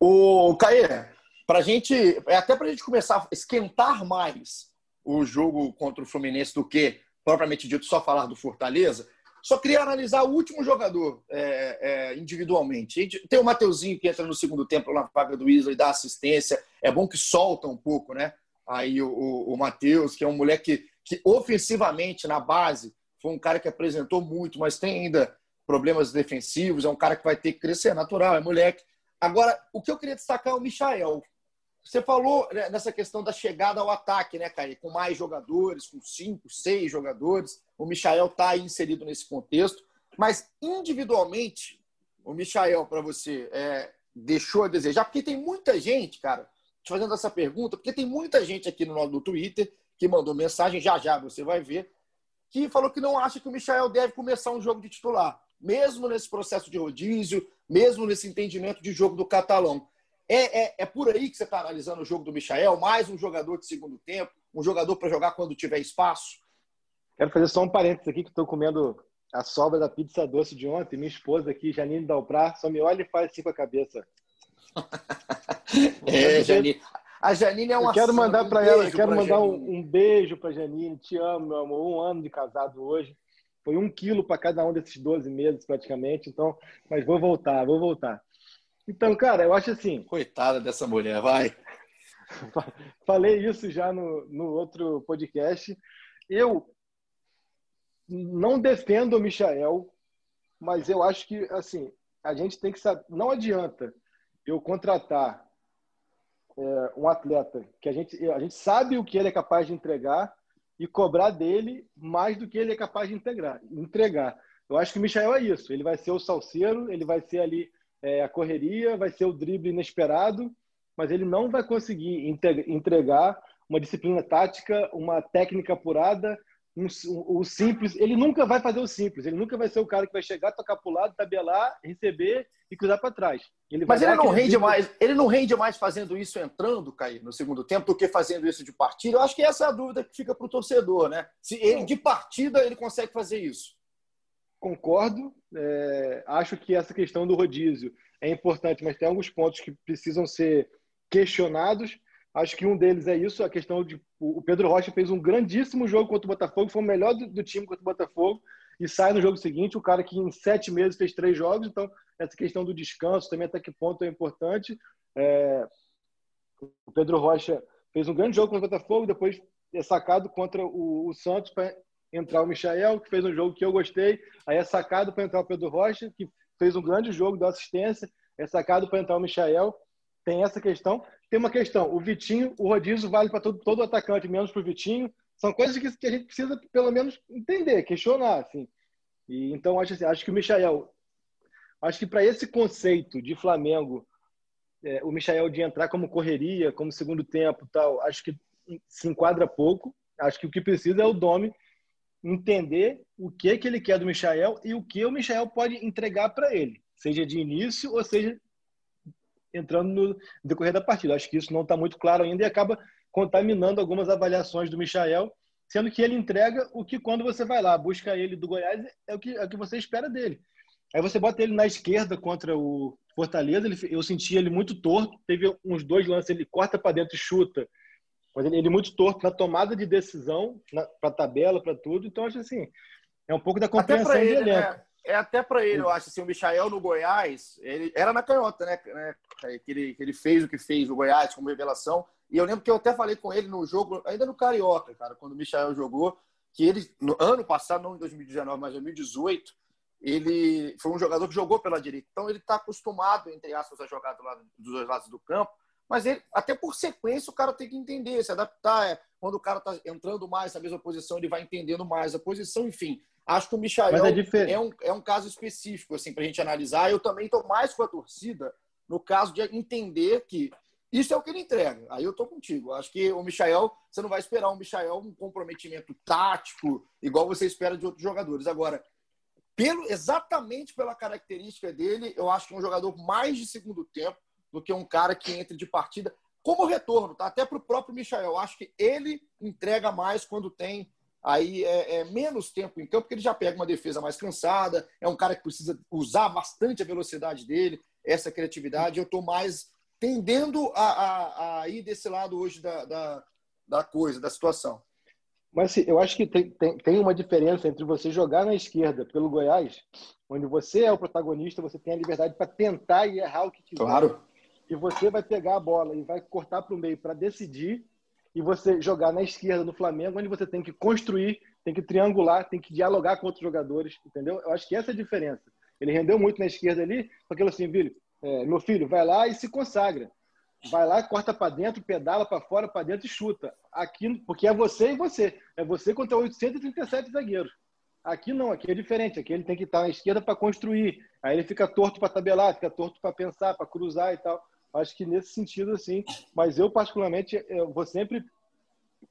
O Caê, para gente, é até para a gente começar a esquentar mais o jogo contra o Fluminense do que propriamente dito só falar do Fortaleza, só queria analisar o último jogador é, é, individualmente. Tem o Mateuzinho que entra no segundo tempo na vaga do Isla e dá assistência. É bom que solta um pouco, né? Aí o, o, o Matheus, que é um moleque que, que ofensivamente, na base, foi um cara que apresentou muito, mas tem ainda problemas defensivos, é um cara que vai ter que crescer, é natural, é moleque. Agora, o que eu queria destacar é o Michael. Você falou né, nessa questão da chegada ao ataque, né, Caio? Com mais jogadores, com cinco, seis jogadores. O Michael está inserido nesse contexto. Mas, individualmente, o Michael, para você, é, deixou a desejar? Porque tem muita gente, cara, te fazendo essa pergunta, porque tem muita gente aqui no, no Twitter que mandou mensagem, já já você vai ver, que falou que não acha que o Michael deve começar um jogo de titular mesmo nesse processo de rodízio, mesmo nesse entendimento de jogo do catalão. É, é, é por aí que você está analisando o jogo do Michael? Mais um jogador de segundo tempo, um jogador para jogar quando tiver espaço? Quero fazer só um parênteses aqui, que estou comendo a sobra da pizza doce de ontem. Minha esposa aqui, Janine Dalprá, só me olha e faz assim com a cabeça. é, Janine. A Janine é uma. Eu quero mandar para um ela, quero mandar um, um, beijo para Janine. Te amo, meu amor. Um ano de casado hoje. Foi um quilo para cada um desses 12 meses, praticamente. Então, mas vou voltar, vou voltar. Então, cara, eu acho assim. Coitada dessa mulher, vai. Falei isso já no, no outro podcast. Eu não defendo o Michael, mas eu acho que, assim, a gente tem que saber. Não adianta eu contratar é, um atleta que a gente, a gente sabe o que ele é capaz de entregar e cobrar dele mais do que ele é capaz de integrar, entregar. Eu acho que o Michel é isso. Ele vai ser o salseiro, ele vai ser ali é, a correria, vai ser o drible inesperado, mas ele não vai conseguir entregar uma disciplina tática, uma técnica apurada, um, o simples. Ele nunca vai fazer o simples. Ele nunca vai ser o cara que vai chegar, tocar para o lado, tabelar, receber e cruzar para trás. Ele Mas ele não rende mais. Ele não rende mais fazendo isso entrando, Caí, no segundo tempo, do que fazendo isso de partida. Eu acho que essa é a dúvida que fica para o torcedor, né? Se ele de partida ele consegue fazer isso. Concordo. É, acho que essa questão do rodízio é importante, mas tem alguns pontos que precisam ser questionados. Acho que um deles é isso, a questão de o Pedro Rocha fez um grandíssimo jogo contra o Botafogo, foi o melhor do, do, time contra o Botafogo e sai no jogo seguinte, o cara que em sete meses fez três jogos, então essa questão do descanso também até que ponto é importante. É, o Pedro Rocha fez um grande jogo contra o Botafogo, depois é sacado contra o, o Santos para entrar o Michael, que fez um jogo que eu gostei, aí é sacado para entrar o Pedro Rocha, que fez um grande jogo, deu assistência, é sacado para entrar o Michael, tem essa questão. Tem uma questão, o Vitinho, o rodízio vale para todo, todo atacante, menos para o Vitinho. São coisas que, que, a gente precisa, pelo menos, entender, questionar. Assim. E, então, acho, assim, acho que o Michael, acho que para esse conceito de Flamengo, é, o Michael de entrar como correria, como segundo tempo tal, acho que se enquadra pouco. Acho que o que precisa é o Domi entender o que que ele quer do Michael e o que o Michael pode entregar para ele, seja de início ou seja entrando no decorrer da partida. Acho que isso não está muito claro ainda e acaba contaminando algumas avaliações do Michael, sendo que ele entrega o que quando você vai lá, busca ele do Goiás, é o que, é o que você espera dele. Aí você bota ele na esquerda contra o Fortaleza, ele, eu senti ele muito torto, teve uns dois lances, ele corta para dentro e chuta, mas ele, ele muito torto na tomada de decisão, para tabela, para tudo, então acho assim, é um pouco da compreensão ele, de elenco. Né? É até para ele, eu acho assim, o Michael no Goiás, ele era na canhota, né? né que, ele, que ele fez o que fez no Goiás como revelação. E eu lembro que eu até falei com ele no jogo, ainda no Carioca, cara, quando o Michael jogou, que ele, no ano passado, não em 2019, mas em 2018, ele foi um jogador que jogou pela direita. Então ele está acostumado, entre aspas, a jogar do lado, dos dois lados do campo. Mas ele, até por sequência, o cara tem que entender, se adaptar. É, quando o cara está entrando mais na mesma posição, ele vai entendendo mais a posição, enfim. Acho que o Michael é, é, um, é um caso específico assim, para a gente analisar. Eu também estou mais com a torcida no caso de entender que isso é o que ele entrega. Aí eu estou contigo. Acho que o Michael, você não vai esperar um Michael um comprometimento tático, igual você espera de outros jogadores. Agora, pelo, exatamente pela característica dele, eu acho que é um jogador mais de segundo tempo do que um cara que entre de partida como retorno, tá? Até para o próprio Michael. Eu acho que ele entrega mais quando tem aí é, é, menos tempo em campo, porque ele já pega uma defesa mais cansada, é um cara que precisa usar bastante a velocidade dele, essa criatividade. Eu estou mais tendendo a, a, a, ir desse lado hoje da, da, da coisa, da situação. Mas assim, eu acho que tem, tem, tem, uma diferença entre você jogar na esquerda pelo Goiás, onde você é o protagonista, você tem a liberdade para tentar e errar o que quiser. Claro. E você vai pegar a bola e vai cortar para o meio para decidir e você jogar na esquerda no Flamengo, onde você tem que construir, tem que triangular, tem que dialogar com outros jogadores, entendeu? Eu acho que essa é a diferença. Ele rendeu muito na esquerda ali, porque assim, filho, é, meu filho, vai lá e se consagra. Vai lá, corta para dentro, pedala para fora, para dentro e chuta. Aqui, porque é você e você. É você contra 837 zagueiros. Aqui não, aqui é diferente. Aqui ele tem que estar na esquerda para construir. Aí ele fica torto para tabelar, fica torto para pensar, para cruzar e tal. Acho que nesse sentido, assim. Mas eu, particularmente, eu vou sempre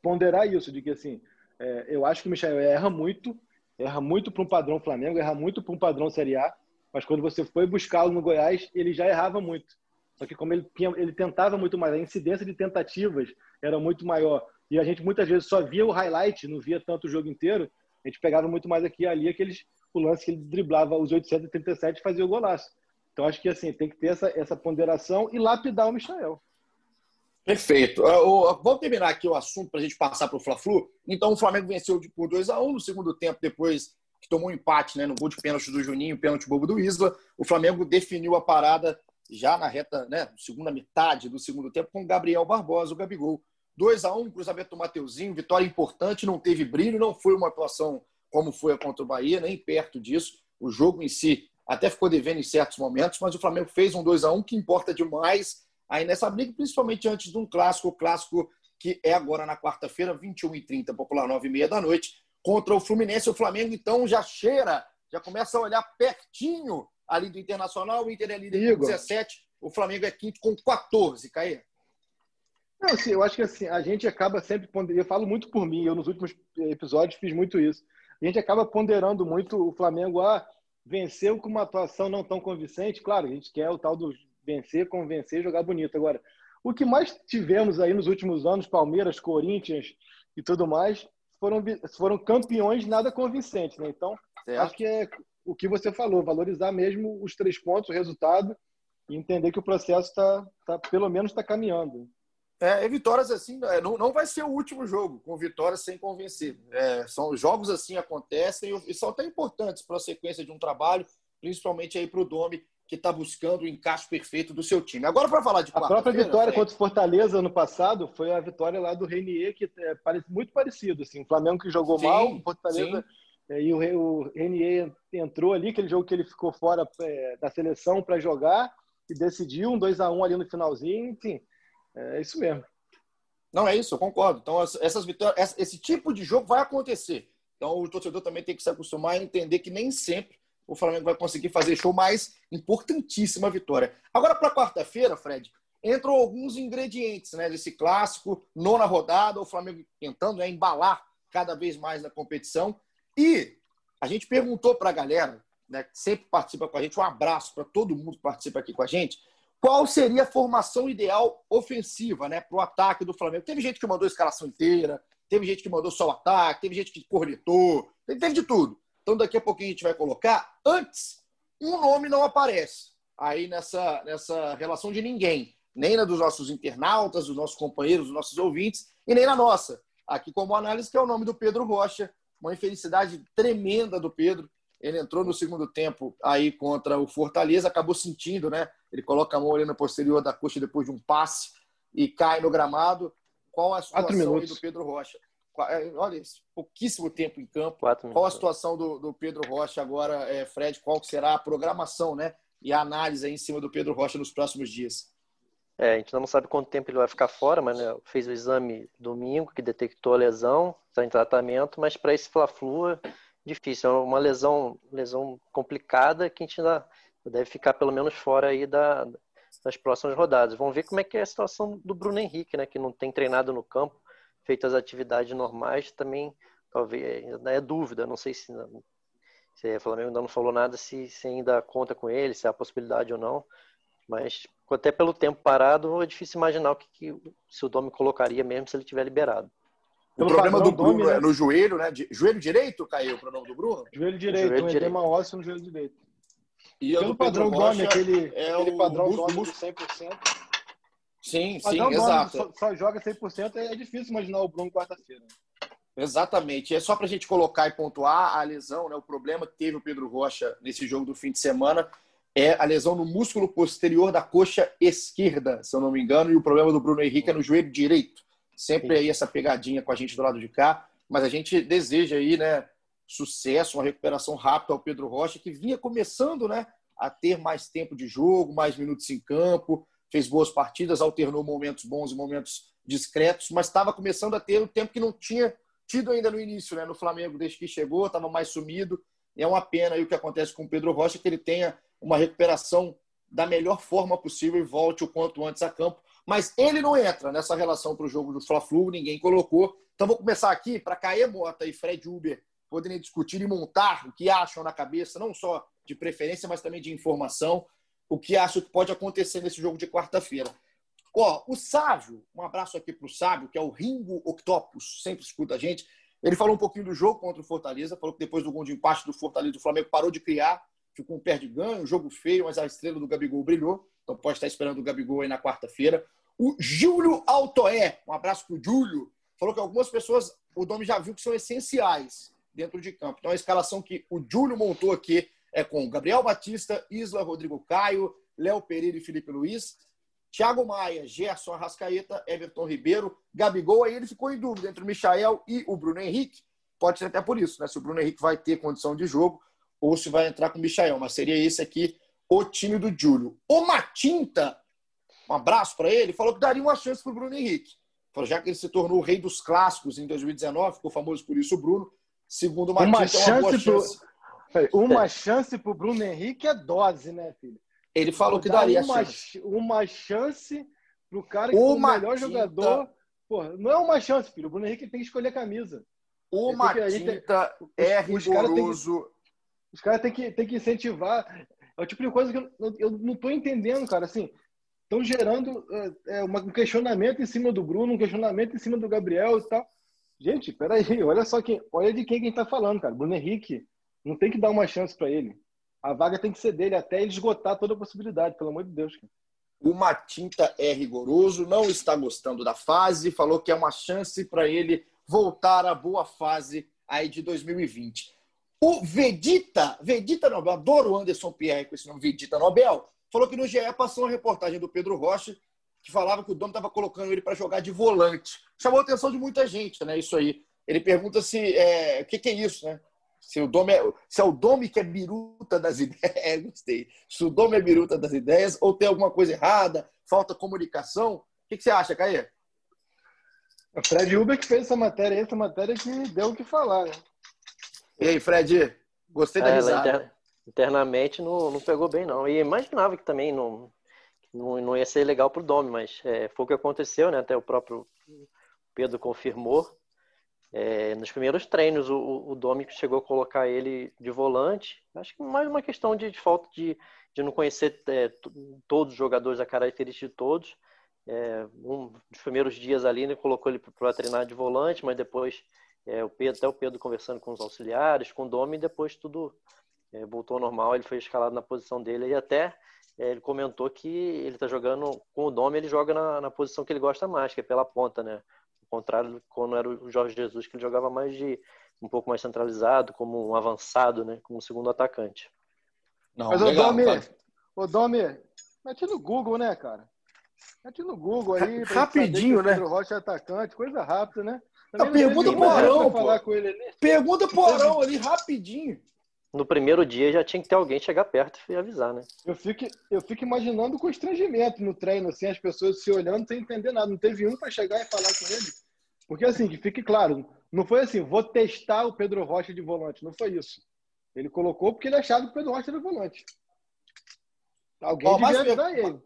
ponderar isso, de que, assim, é, eu acho que o Michel erra muito, erra muito para um padrão Flamengo, erra muito para um padrão Série A, mas quando você foi buscá-lo no Goiás, ele já errava muito. Só que como ele, ele tentava muito mais, a incidência de tentativas era muito maior. E a gente muitas vezes só via o highlight, não via tanto o jogo inteiro. A gente pegava muito mais aqui e ali aqueles, o lance que ele driblava os 837 e fazia o golaço. Então acho que assim, tem que ter essa, essa ponderação e lapidar o Michael. Perfeito. Uh, vamos terminar aqui o assunto para a gente passar para o Fla-Flu. Então, o Flamengo venceu por 2 a 1 no segundo tempo, depois que tomou um empate né, no gol de pênalti do Juninho, pênalti bobo do Isla. O Flamengo definiu a parada já na reta, né, segunda metade do segundo tempo, com o Gabriel Barbosa, o Gabigol. 2 a 1 cruzamento do Mateuzinho, vitória importante, não teve brilho, não foi uma atuação como foi contra o Bahia, nem perto disso. O jogo em si até ficou devendo em certos momentos, mas o Flamengo fez um 2 a 1 que importa demais aí nessa briga, principalmente antes de um clássico, o clássico que é agora na quarta-feira, 21h30, popular 9h30 da noite, contra o Fluminense. O Flamengo, então, já cheira, já começa a olhar pertinho ali do Internacional. O Inter é líder com 17, o Flamengo é quinto com 14, Caê. Não, assim, eu acho que assim, a gente acaba sempre ponderando, eu falo muito por mim, eu nos últimos episódios fiz muito isso. A gente acaba ponderando muito o Flamengo a ah, venceu com uma atuação não tão convincente. Claro, a gente quer o tal do vencer, convencer, jogar bonito. Agora, o que mais tivemos aí nos últimos anos, Palmeiras, Corinthians e tudo mais, foram, foram campeões nada convincentes, né? Então, certo. acho que é o que você falou, valorizar mesmo os três pontos, o resultado e entender que o processo está, tá, pelo menos, está caminhando. É, vitórias assim, é, não, não vai ser o último jogo com vitórias sem convencer. É, são jogos assim acontecem e são até importantes para a sequência de um trabalho, principalmente aí para o Domi que está buscando o encaixe perfeito do seu time. Agora para falar de a própria vitória contra o Fortaleza no passado foi a vitória lá do Renier que é parece muito parecido assim, o Flamengo que jogou sim, mal, o Fortaleza é, e o, o Renier entrou ali aquele jogo que ele ficou fora é, da seleção para jogar e decidiu um 2 a 1 ali no finalzinho, enfim é isso mesmo. Não, é isso, eu concordo. Então, essas vitórias, esse tipo de jogo vai acontecer. Então, o torcedor também tem que se acostumar a entender que nem sempre o Flamengo vai conseguir fazer show, mas importantíssima vitória. Agora, para quarta-feira, Fred, entram alguns ingredientes né, desse clássico, nona rodada, o Flamengo tentando né, embalar cada vez mais na competição. E a gente perguntou para a galera, né, que sempre participa com a gente, um abraço para todo mundo que participa aqui com a gente qual seria a formação ideal ofensiva né, para o ataque do Flamengo. Teve gente que mandou a escalação inteira, teve gente que mandou só o ataque, teve gente que cornetou, teve de tudo. Então, daqui a pouquinho a gente vai colocar. Antes, um nome não aparece aí nessa, nessa relação de ninguém, nem na dos nossos internautas, dos nossos companheiros, dos nossos ouvintes, e nem na nossa. Aqui, como análise, que é o nome do Pedro Rocha. Uma infelicidade tremenda do Pedro. Ele entrou no segundo tempo aí contra o Fortaleza, acabou sentindo, né? Ele coloca a mão ali na posterior da coxa depois de um passe e cai no gramado. Qual a situação aí do Pedro Rocha? É, olha, pouquíssimo tempo em campo. Qual a situação do, do Pedro Rocha agora, é, Fred? Qual será a programação, né? E a análise aí em cima do Pedro Rocha nos próximos dias? É, a gente não sabe quanto tempo ele vai ficar fora, mas né, fez o exame domingo que detectou a lesão, está em tratamento, mas para esse Fla-Flu difícil, é uma lesão, lesão complicada que a gente ainda deve ficar pelo menos fora aí da, das próximas rodadas. Vamos ver como é que é a situação do Bruno Henrique, né, que não tem treinado no campo, feito as atividades normais, também talvez ainda é dúvida, não sei se, se o Flamengo ainda não falou nada se, se ainda conta com ele, se há possibilidade ou não, mas até pelo tempo parado é difícil imaginar o que, que se o Domi colocaria mesmo se ele tiver liberado. O problema do Bruno nome, é né? no joelho, né? joelho direito caiu o problema do Bruno? Joelho direito, joelho um direito. edema ósseo no joelho direito. E Pelo padrão Dome, aquele, é aquele padrão Dome de 100%. Sim, sim, exato. Só, só, joga 100%, é difícil imaginar o Bruno quarta-feira. Exatamente. É só para a gente colocar e pontuar a lesão, né? O problema que teve o Pedro Rocha nesse jogo do fim de semana é a lesão no músculo posterior da coxa esquerda, se eu não me engano, e o problema do Bruno Henrique é no joelho direito. Sempre aí essa pegadinha com a gente do lado de cá, mas a gente deseja aí, né, sucesso, uma recuperação rápida ao Pedro Rocha, que vinha começando, né, a ter mais tempo de jogo, mais minutos em campo, fez boas partidas, alternou momentos bons e momentos discretos, mas estava começando a ter o tempo que não tinha tido ainda no início, né, no Flamengo, desde que chegou, estava mais sumido. E é uma pena aí o que acontece com o Pedro Rocha, que ele tenha uma recuperação da melhor forma possível e volte o quanto antes a campo. Mas ele não entra nessa relação para o jogo do Fla-Flu, ninguém colocou. Então vou começar aqui para Caê Mota e Fred Uber poderem discutir e montar o que acham na cabeça, não só de preferência, mas também de informação, o que acham que pode acontecer nesse jogo de quarta-feira. Ó, o Sávio, um abraço aqui para o Sábio, que é o Ringo Octopus, sempre escuta a gente. Ele falou um pouquinho do jogo contra o Fortaleza, falou que depois do gol de empate do Fortaleza, o Flamengo parou de criar, ficou um pé de ganho, jogo feio, mas a estrela do Gabigol brilhou. Então pode estar esperando o Gabigol aí na quarta-feira. O Júlio Altoé, um abraço para o Júlio, falou que algumas pessoas, o Domi já viu que são essenciais dentro de campo. Então a escalação que o Júlio montou aqui é com Gabriel Batista, Isla, Rodrigo Caio, Léo Pereira e Felipe Luiz, Thiago Maia, Gerson Arrascaeta, Everton Ribeiro, Gabigol. Aí ele ficou em dúvida entre o Michael e o Bruno Henrique. Pode ser até por isso, né? Se o Bruno Henrique vai ter condição de jogo ou se vai entrar com o Michael. Mas seria esse aqui o time do Júlio. O Matinta um abraço para ele, falou que daria uma chance para o Bruno Henrique. Falou, já que ele se tornou o rei dos clássicos em 2019, ficou famoso por isso o Bruno, segundo o Martins, uma chance, é uma chance. Pro... Uma é. chance para o Bruno Henrique é dose, né, filho? Ele falou que daria uma, chance. uma chance pro cara que uma o melhor tinta... jogador. Porra, não é uma chance, filho. O Bruno Henrique tem que escolher a camisa. Uma tinta gente, é os, rigoroso. Os caras têm que, tem que incentivar. É o tipo de coisa que eu, eu não estou entendendo, cara. Assim, estão gerando é, um questionamento em cima do Bruno, um questionamento em cima do Gabriel e tal. Gente, peraí, olha só quem, olha de quem a gente tá falando, cara. Bruno Henrique não tem que dar uma chance para ele. A vaga tem que ser dele até ele esgotar toda a possibilidade, pelo amor de Deus. Cara. O Matinta é rigoroso, não está gostando da fase, falou que é uma chance para ele voltar à boa fase aí de 2020. O Vedita, Vedita Nobel, adoro o Anderson Pierre com esse nome, Vedita Nobel, falou que no GE passou uma reportagem do Pedro Rocha que falava que o dono estava colocando ele para jogar de volante. Chamou a atenção de muita gente, né? Isso aí. Ele pergunta se é, o que, que, é isso, né? Se o Dome é, se é o Dome que é biruta das ideias, gostei. Se o Dome é biruta das ideias ou tem alguma coisa errada, falta comunicação. O que, que você acha, Caê? O Fred Uber que fez essa matéria, essa matéria que deu o que falar, né? E aí, Fred? Gostei da é, risada. Inter... Internamente não, não pegou bem, não. E imaginava que também não, não, não ia ser legal para o Domi, mas é, foi o que aconteceu, né? Até o próprio Pedro confirmou. É, nos primeiros treinos, o, o Domi chegou a colocar ele de volante. Acho que mais uma questão de, de falta de, de não conhecer é, todos os jogadores, a característica de todos. É, um dos primeiros dias ali, né, colocou ele para treinar de volante, mas depois é, o Pedro, até o Pedro conversando com os auxiliares, com o Domi, e depois tudo é, voltou ao normal. Ele foi escalado na posição dele e até ele comentou que ele está jogando com o Domi, ele joga na, na, posição que ele gosta mais, que é pela ponta, né? Ao contrário quando era o Jorge Jesus, que ele jogava mais de um pouco mais centralizado, como um avançado, né? Como segundo atacante. Não, Mas legal, o Domi, o Domi, mete no Google, né, cara? Mete no Google aí. Rapidinho, né? Pedro Rocha é atacante, coisa rápida, né? Não, pergunta pro Arão, pô. Pergunta pro Arão ali, rapidinho no primeiro dia já tinha que ter alguém chegar perto e avisar, né? Eu fico, eu fico imaginando o constrangimento no treino, assim, as pessoas se olhando sem entender nada. Não teve um para chegar e falar com ele. Porque, assim, que fique claro, não foi assim, vou testar o Pedro Rocha de volante. Não foi isso. Ele colocou porque ele achava que o Pedro Rocha era volante. Alguém Ó, devia avisar ele.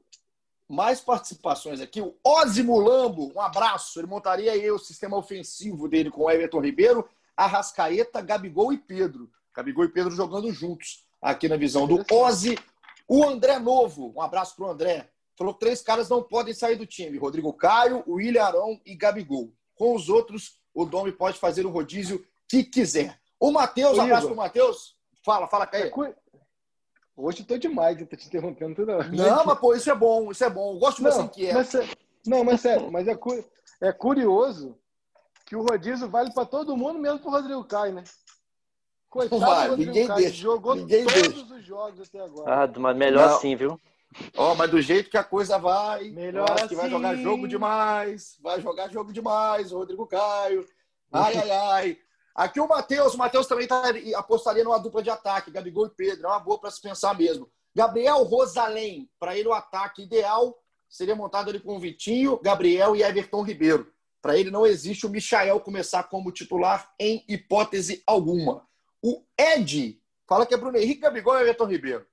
Mais participações aqui. O Ozzy Mulambo, um abraço. Ele montaria aí o sistema ofensivo dele com o Everton Ribeiro, Arrascaeta, Gabigol e Pedro. Gabigol e Pedro jogando juntos aqui na visão do Ozzy. O André Novo, um abraço para o André. Falou que três caras não podem sair do time: Rodrigo Caio, o William Arão e Gabigol. Com os outros, o Domi pode fazer o rodízio que quiser. O Matheus, um abraço para o Matheus. Fala, fala, Caio. É, hoje estou demais, estou te interrompendo toda hora. Não, mas pô, isso é bom, isso é bom. Eu gosto de você que é. Mas, não, mas sério, mas é, é curioso que o rodízio vale para todo mundo, mesmo para o Rodrigo Caio, né? Coitado vai, ninguém Caio, deixa. Jogou ninguém todos deixa. os jogos até agora. Ah, mas melhor Não. assim, viu? Ó, oh, mas do jeito que a coisa vai, melhor assim. que vai jogar assim. jogo demais, vai jogar jogo demais, o Rodrigo Caio. Ai, ai, ai. Aqui o Matheus, o Matheus também tá, apostaria numa dupla de ataque, Gabigol e Pedro, é uma boa para se pensar mesmo. Gabriel Rosalém, para ele o ataque ideal seria montado ali com o Vitinho, Gabriel e Everton Ribeiro. Para ele não existe o Michael começar como titular em hipótese alguma. O Ed fala que é Bruno Henrique, Gabigol e Everton Ribeiro.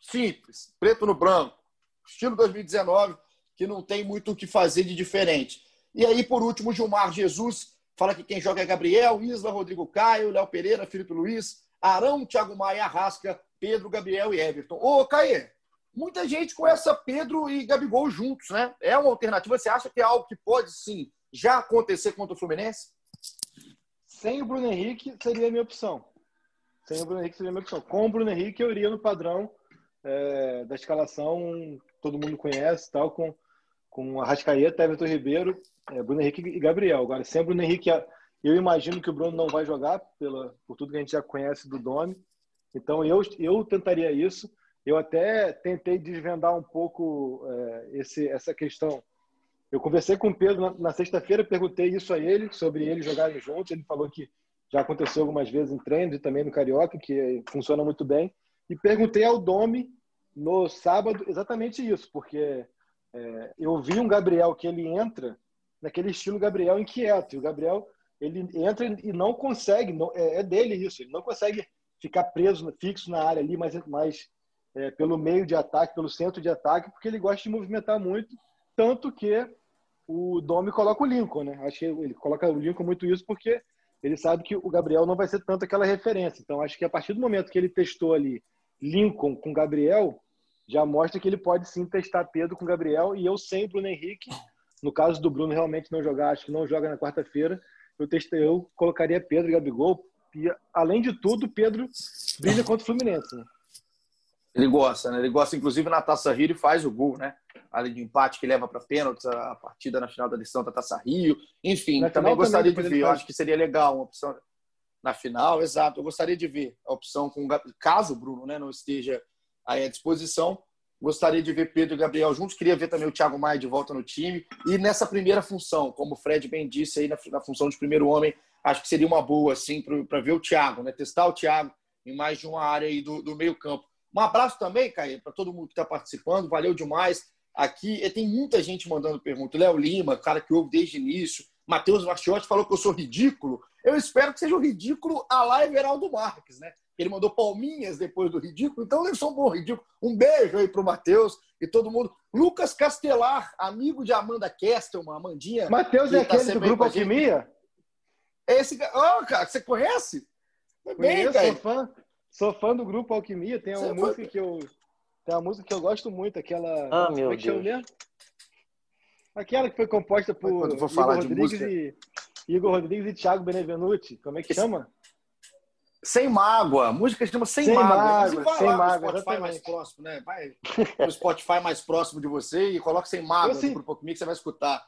Simples, preto no branco. Estilo 2019, que não tem muito o que fazer de diferente. E aí, por último, Gilmar Jesus fala que quem joga é Gabriel, Isla, Rodrigo Caio, Léo Pereira, Felipe Luiz, Arão, Thiago Maia, Arrasca, Pedro, Gabriel e Everton. Ô, Caê, muita gente com essa Pedro e Gabigol juntos, né? É uma alternativa. Você acha que é algo que pode, sim, já acontecer contra o Fluminense? Sem o Bruno Henrique, seria a minha opção. Sem o Bruno Henrique seria a minha opção. Com o Bruno Henrique, eu iria no padrão é, da escalação, todo mundo conhece, tal, com, com Arrascaeta, Everton Ribeiro, é, Bruno Henrique e Gabriel. Agora, sem o Bruno Henrique, eu imagino que o Bruno não vai jogar, pela, por tudo que a gente já conhece do Domi. Então, eu, eu tentaria isso. Eu até tentei desvendar um pouco é, esse, essa questão. Eu conversei com o Pedro na, na sexta-feira, perguntei isso a ele, sobre eles jogarem juntos. Ele falou que já aconteceu algumas vezes em treinos e também no Carioca, que funciona muito bem. E perguntei ao Domi no sábado exatamente isso, porque é, eu vi um Gabriel que ele entra naquele estilo Gabriel inquieto. E o Gabriel ele entra e não consegue, não, é, é, dele isso, ele não consegue ficar preso, fixo na área ali, mas mais é, pelo meio de ataque, pelo centro de ataque, porque ele gosta de movimentar muito, tanto que o Domi coloca o Lincoln, né? Acho que ele coloca o Lincoln muito isso porque ele sabe que o Gabriel não vai ser tanto aquela referência. Então, acho que a partir do momento que ele testou ali Lincoln com Gabriel, já mostra que ele pode sim testar Pedro com Gabriel e eu sem o Bruno Henrique. No caso do Bruno realmente não jogar, acho que não joga na quarta-feira, eu testei, eu colocaria Pedro e Gabigol. E, além de tudo, Pedro brilha contra o Fluminense. Né? Ele gosta, né? Ele gosta, inclusive, na Taça Rio e faz o gol, né? Ali de empate que leva para pênaltis a partida na final da decisão da Taça Rio. Enfim, na também gostaria também, de ver. Eu acho que seria legal uma opção na final, exato. Eu gostaria de ver a opção com caso o Bruno né, não esteja aí à disposição. Gostaria de ver Pedro e Gabriel juntos. Queria ver também o Thiago Maia de volta no time. E nessa primeira função, como o Fred bem disse aí, na, na função de primeiro homem, acho que seria uma boa, assim, para ver o Thiago, né? Testar o Thiago em mais de uma área aí do, do meio-campo. Um abraço também, Caio, para todo mundo que está participando. Valeu demais. Aqui tem muita gente mandando pergunta. Léo Lima, cara que ouve desde o início. Matheus Martiotti falou que eu sou ridículo. Eu espero que seja o ridículo a lá Everaldo Marques, né? Ele mandou palminhas depois do ridículo, então deve ser um bom ridículo. Um beijo aí pro Matheus e todo mundo. Lucas Castelar, amigo de Amanda Kestelman, Amandinha. Matheus é tá aquele do Grupo Alquimia? Esse oh, cara, você conhece? Bem, Conheço, sou fã, sou fã do Grupo Alquimia. Tem uma você música foi... que eu tem uma música que eu gosto muito, aquela. Ah, meu é Deus. Aquela que foi composta por Igor Rodrigues, e, Igor Rodrigues e Thiago Benevenuti. Como é que chama? Sem mágoa. A música chama Sem, sem Mágoa. mágoa vai sem lá mágoa, no Spotify mais próximo, né? Vai no Spotify mais próximo de você e coloca Sem Mágoa sim... pro comigo que você vai escutar.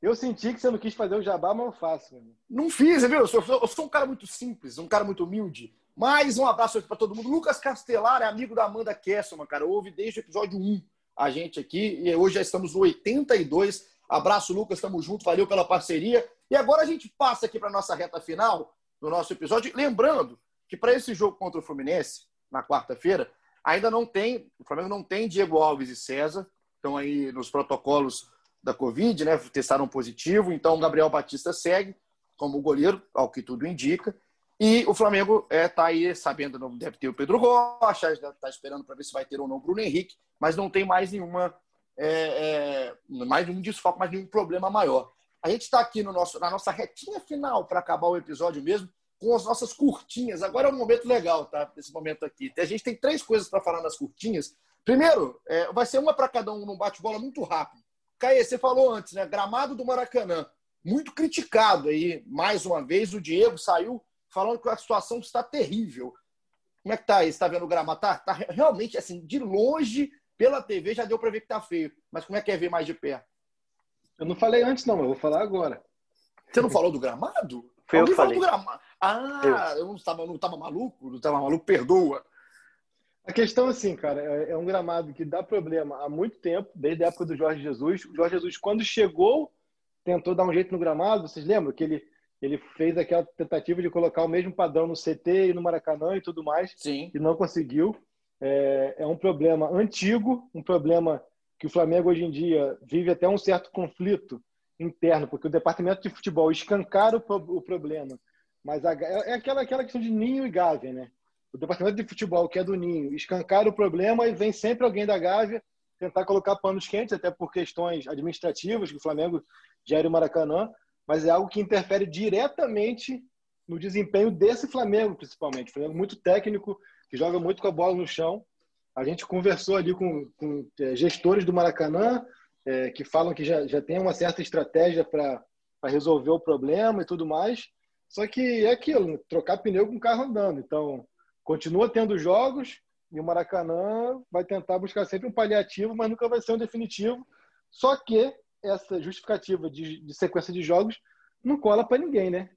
Eu senti que você não quis fazer o jabá, mas eu faço. Mano. Não fiz, viu? Eu sou, eu sou um cara muito simples, um cara muito humilde. Mais um abraço para todo mundo. Lucas Castelar é amigo da Amanda Kesselman, cara. Ouve desde o episódio 1 a gente aqui e hoje já estamos no 82. Abraço, Lucas, estamos juntos, valeu pela parceria. E agora a gente passa aqui para nossa reta final do nosso episódio. Lembrando que para esse jogo contra o Fluminense, na quarta-feira, ainda não tem, o Flamengo não tem Diego Alves e César, estão aí nos protocolos da Covid, né? Testaram positivo, então o Gabriel Batista segue como goleiro, ao que tudo indica. E o Flamengo está é, tá aí sabendo, não deve ter o Pedro Rocha, está esperando para ver se vai ter ou não o Bruno Henrique, mas não tem mais nenhuma é, é, mais nenhum desfoque, mais nenhum problema maior. A gente está aqui no nosso, na nossa retinha final para acabar o episódio mesmo, com as nossas curtinhas. Agora é um momento legal, tá? Esse momento aqui. A gente tem três coisas para falar nas curtinhas. Primeiro, é, vai ser uma para cada um num bate-bola muito rápido. Caê, você falou antes, né? Gramado do Maracanã. Muito criticado aí, mais uma vez. O Diego saiu falando que a situação está terrível. Como é que tá aí? Você está vendo o gramado? Tá, tá realmente, assim, de longe, pela TV, já deu para ver que tá feio. Mas como é que é ver mais de perto? Eu não falei antes, não, eu vou falar agora. Você não falou do gramado? Foi eu que falei. Do gramado. Ah, eu, eu não estava não tava maluco? Não estava maluco? Perdoa. A questão, assim, cara, é, é um gramado que dá problema há muito tempo, desde a época do Jorge Jesus. O Jorge Jesus, quando chegou, tentou dar um jeito no gramado. Vocês lembram que ele ele fez aquela tentativa de colocar o mesmo padrão no CT e no Maracanã e tudo mais, Sim. e não conseguiu. É, é, um problema antigo, um problema que o Flamengo hoje em dia vive até um certo conflito interno, porque o departamento de futebol escancara o, o problema, mas a, é, é aquela, aquela questão de ninho e gávea, né? O departamento de futebol, que é do ninho, escancara o problema e vem sempre alguém da gávea tentar colocar panos quentes, até por questões administrativas, que o Flamengo gera o Maracanã, mas é algo que interfere diretamente no desempenho desse Flamengo, principalmente. Flamengo muito técnico, que joga muito com a bola no chão. A gente conversou ali com, com é, gestores do Maracanã, é, que falam que já, já tem uma certa estratégia para resolver o problema e tudo mais. Só que é aquilo, trocar pneu com o carro andando. Então, continua tendo jogos e o Maracanã vai tentar buscar sempre um paliativo, mas nunca vai ser um definitivo. Só que essa justificativa de, de sequência de jogos não cola para ninguém, né?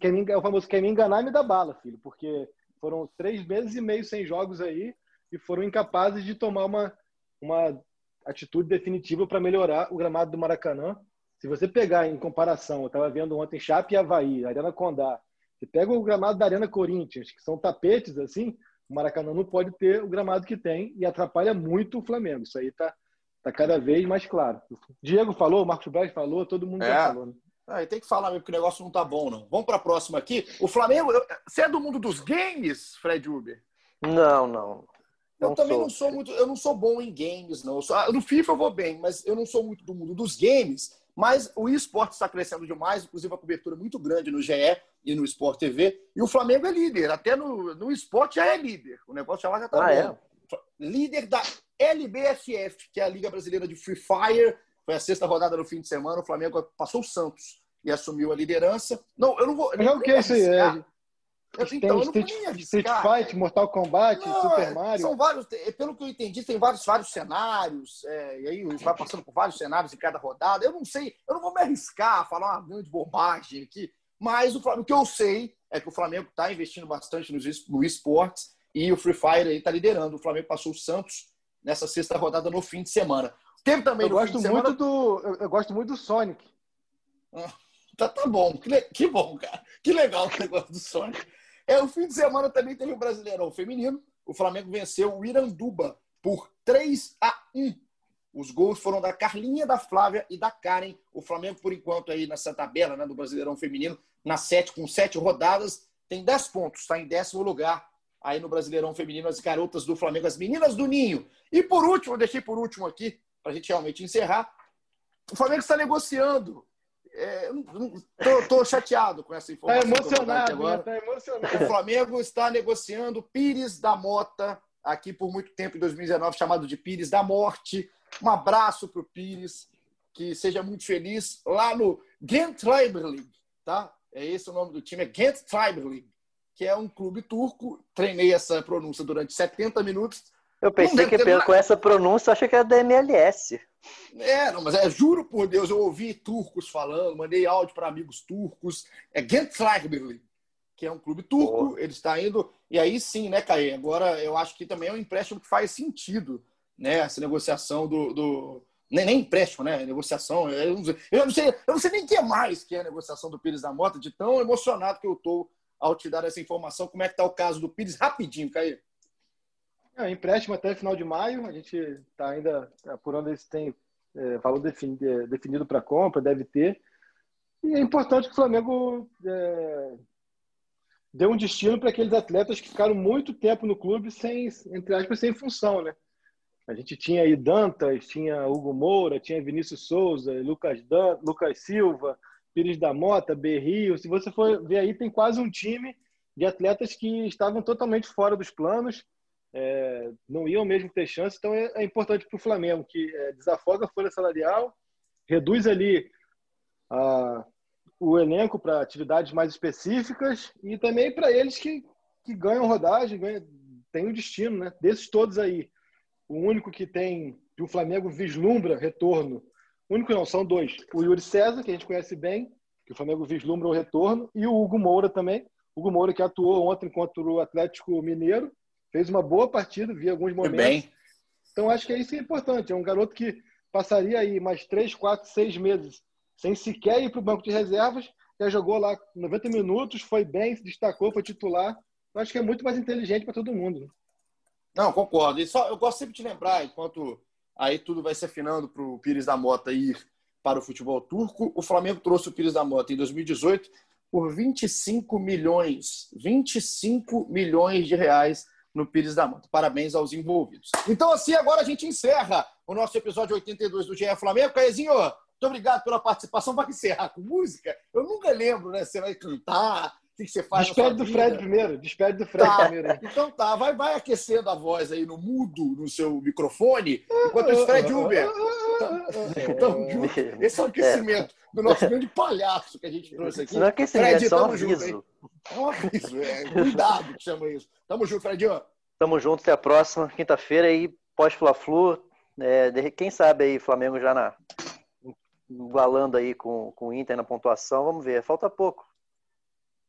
Quer me, o famoso quer me enganar me dá bala, filho, porque foram três meses e meio sem jogos aí e foram incapazes de tomar uma, uma atitude definitiva para melhorar o gramado do Maracanã. Se você pegar em comparação, eu estava vendo ontem Chape e Havaí, Arena Condá, você pega o gramado da Arena Corinthians, que são tapetes assim, o Maracanã não pode ter o gramado que tem e atrapalha muito o Flamengo. Isso aí está Tá cada vez mais claro. Diego falou, Marcos Braz falou, todo mundo é. já falou. Né? Ah, tem que falar mesmo que o negócio não tá bom, não. Vamos para a próxima aqui. O Flamengo, você é do mundo dos games, Fred Uber? Não, não. Eu não também sou. não sou muito, eu não sou bom em games, não. Sou, no FIFA eu vou bem, mas eu não sou muito do mundo dos games. Mas o esporte está crescendo demais, inclusive a cobertura é muito grande no GE e no Sport TV. E o Flamengo é líder, até no, no esporte já é líder. O negócio já está ah, bom. É? Líder da LBFF, que é a Liga Brasileira de Free Fire. Foi a sexta rodada no fim de semana. O Flamengo passou o Santos e assumiu a liderança. Não, eu não vou. Mas é o que é isso? É... Eu, então, eu não Street, Street Fight, Mortal Kombat, não, Super Mario. São vários, pelo que eu entendi, tem vários, vários cenários, é, e aí vai passando por vários cenários em cada rodada. Eu não sei, eu não vou me arriscar a falar uma grande bobagem aqui, mas o, o que eu sei é que o Flamengo está investindo bastante no, no esportes e o Free Fire está liderando. O Flamengo passou o Santos nessa sexta rodada no fim de semana. Teve também eu gosto muito semana... do eu, eu, gosto muito do Sonic. Ah, tá, tá bom, que, que bom, cara. Que legal o negócio do Sonic. É, o fim de semana também teve o Brasileirão Feminino. O Flamengo venceu o Iranduba por 3 a 1. Os gols foram da Carlinha, da Flávia e da Karen. O Flamengo, por enquanto, aí nessa tabela né, do Brasileirão Feminino, na sete, com sete rodadas, tem 10 pontos, está em décimo lugar. Aí no Brasileirão Feminino, as garotas do Flamengo, as meninas do Ninho. E por último, eu deixei por último aqui, para a gente realmente encerrar. O Flamengo está negociando é, tô, tô, chateado com essa informação. Está emocionado, agora. Tá emocionado. O Flamengo está negociando Pires da Mota, aqui por muito tempo, em 2019, chamado de Pires da Morte. Um abraço para o Pires, que seja muito feliz lá no Gent League, tá? É esse o nome do time, é Gent League, que é um clube turco. Treinei essa pronúncia durante 70 minutos eu pensei que pelo, com essa pronúncia, eu achei que era da MLS. É, não, mas é, juro por Deus, eu ouvi turcos falando, mandei áudio para amigos turcos. É Gentlagberli, que é um clube turco, ele está indo. E aí sim, né, Caê? Agora eu acho que também é um empréstimo que faz sentido, né? Essa negociação do. do... Nem, nem empréstimo, né? Negociação. Eu não, sei, eu não, sei, eu não sei nem o que é mais que é a negociação do Pires da Mota, de tão emocionado que eu estou ao te dar essa informação. Como é que está o caso do Pires? Rapidinho, Caê. É, empréstimo até final de maio. A gente está ainda apurando se tem é, valor definido, é, definido para compra, deve ter. E é importante que o Flamengo é, dê um destino para aqueles atletas que ficaram muito tempo no clube sem, entre aspas, sem função, né? A gente tinha aí Dantas, tinha Hugo Moura, tinha Vinícius Souza, Lucas, Dan, Lucas Silva, Pires da Mota, Berrio. Se você for ver aí, tem quase um time de atletas que estavam totalmente fora dos planos é, não iam mesmo ter chance. Então é, é importante para o Flamengo que é, desafoga a folha salarial, reduz ali a, o elenco para atividades mais específicas e também para eles que, que ganham rodagem, ganham, tem um destino, né? Desses todos aí, o único que tem que o Flamengo vislumbra retorno, único não, são dois. O Yuri César, que a gente conhece bem, que o Flamengo vislumbra o retorno, e o Hugo Moura também. Hugo Moura que atuou ontem contra o Atlético Mineiro fez uma boa partida, vi alguns momentos. Bem. Então acho que isso é importante. É um garoto que passaria aí mais três, quatro, seis meses sem sequer ir para o banco de reservas, já jogou lá 90 minutos, foi bem, se destacou, foi titular. Eu acho que é muito mais inteligente para todo mundo. Não, concordo. E só eu gosto sempre de lembrar, enquanto aí tudo vai se afinando para o Pires da Mota ir para o futebol turco, o Flamengo trouxe o Pires da Mota em 2018 por 25 milhões, 25 milhões de reais no Pires da Mota. Parabéns aos envolvidos. Então, assim, agora a gente encerra o nosso episódio 82 do GE Flamengo. Caezinho, muito obrigado pela participação. Vai encerrar com música? Eu nunca lembro, né? Você vai cantar, que você faz Despede do Fred primeiro. Despede do Fred tá. primeiro. Então tá, vai, vai aquecendo a voz aí no mudo, no seu microfone, enquanto o Fred Uber. Então, esse é o aquecimento do nosso grande palhaço que a gente trouxe aqui. Não é aquecimento, Fred, é só um aviso. Junto, é um aviso, é. Cuidado que chama isso. Tamo junto, Fredinho. Tamo junto, até a próxima quinta-feira aí, pós-Fla-Flu. É, quem sabe aí, Flamengo já na igualando aí com, com o Inter na pontuação, vamos ver, falta pouco.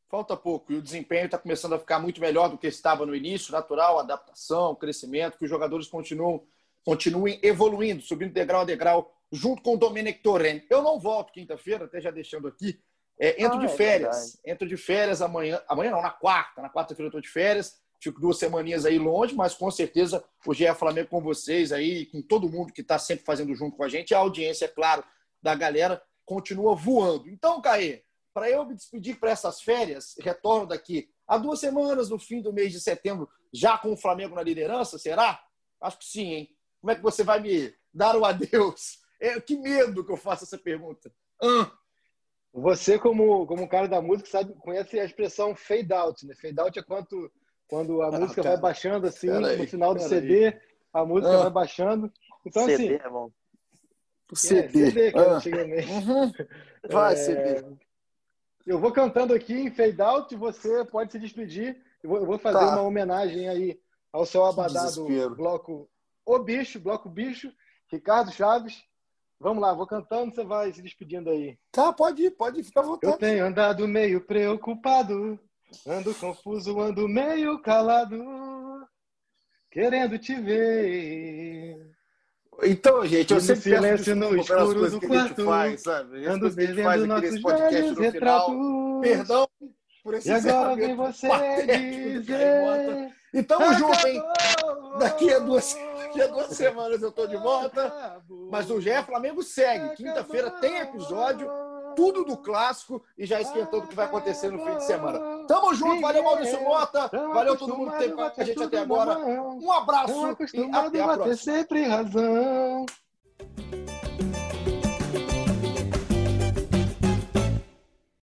Falta pouco. E o desempenho está começando a ficar muito melhor do que estava no início, natural, adaptação, crescimento, que os jogadores continuam, continuem evoluindo, subindo degrau a degrau, junto com o Domenic Torrent. Eu não volto quinta-feira, até já deixando aqui. É, entro ah, de é férias. É entro de férias amanhã. Amanhã não, na quarta. Na quarta-feira eu estou de férias. Fico duas semaninhas aí longe, mas com certeza o GE Flamengo com vocês aí, com todo mundo que está sempre fazendo junto com a gente. A audiência, é claro, da galera continua voando. Então, Caê, para eu me despedir para essas férias, retorno daqui há duas semanas, no fim do mês de setembro, já com o Flamengo na liderança, será? Acho que sim, hein? Como é que você vai me dar o adeus? É, que medo que eu faça essa pergunta. Ah. Você, como, como cara da música, sabe, conhece a expressão fade out, né? Fade out é quando, quando a ah, música cara, vai baixando assim, no final do CD, aí. a música ah. vai baixando. Então, CD, assim. É bom. O CD. É, CD que ah. Uhum. Vai, é, CD. Eu vou cantando aqui em fade out e você pode se despedir. Eu vou, eu vou fazer tá. uma homenagem aí ao seu abadá do bloco O Bicho, bloco Bicho, Ricardo Chaves. Vamos lá, vou cantando, você vai se despedindo aí. Tá, pode ir, pode ir, fica à vontade. Eu tenho andado meio preocupado, ando confuso, ando meio calado, querendo te ver. Então, gente, eu sempre silêncio no escuro do quarto, faz, sabe? Ando vivendo nossos velhos retratos. Perdão por esse E agora vem você dizer... Então, o junto, hein? Daqui a duas, daqui a duas semanas eu tô de volta. Mas o GE Flamengo segue. Quinta-feira tem episódio tudo do clássico e já esquentou do que vai acontecer no fim de semana. Tamo junto, valeu Maurício Mota, valeu todo mundo que teve com a gente até agora. Um abraço e até a próxima. sempre razão.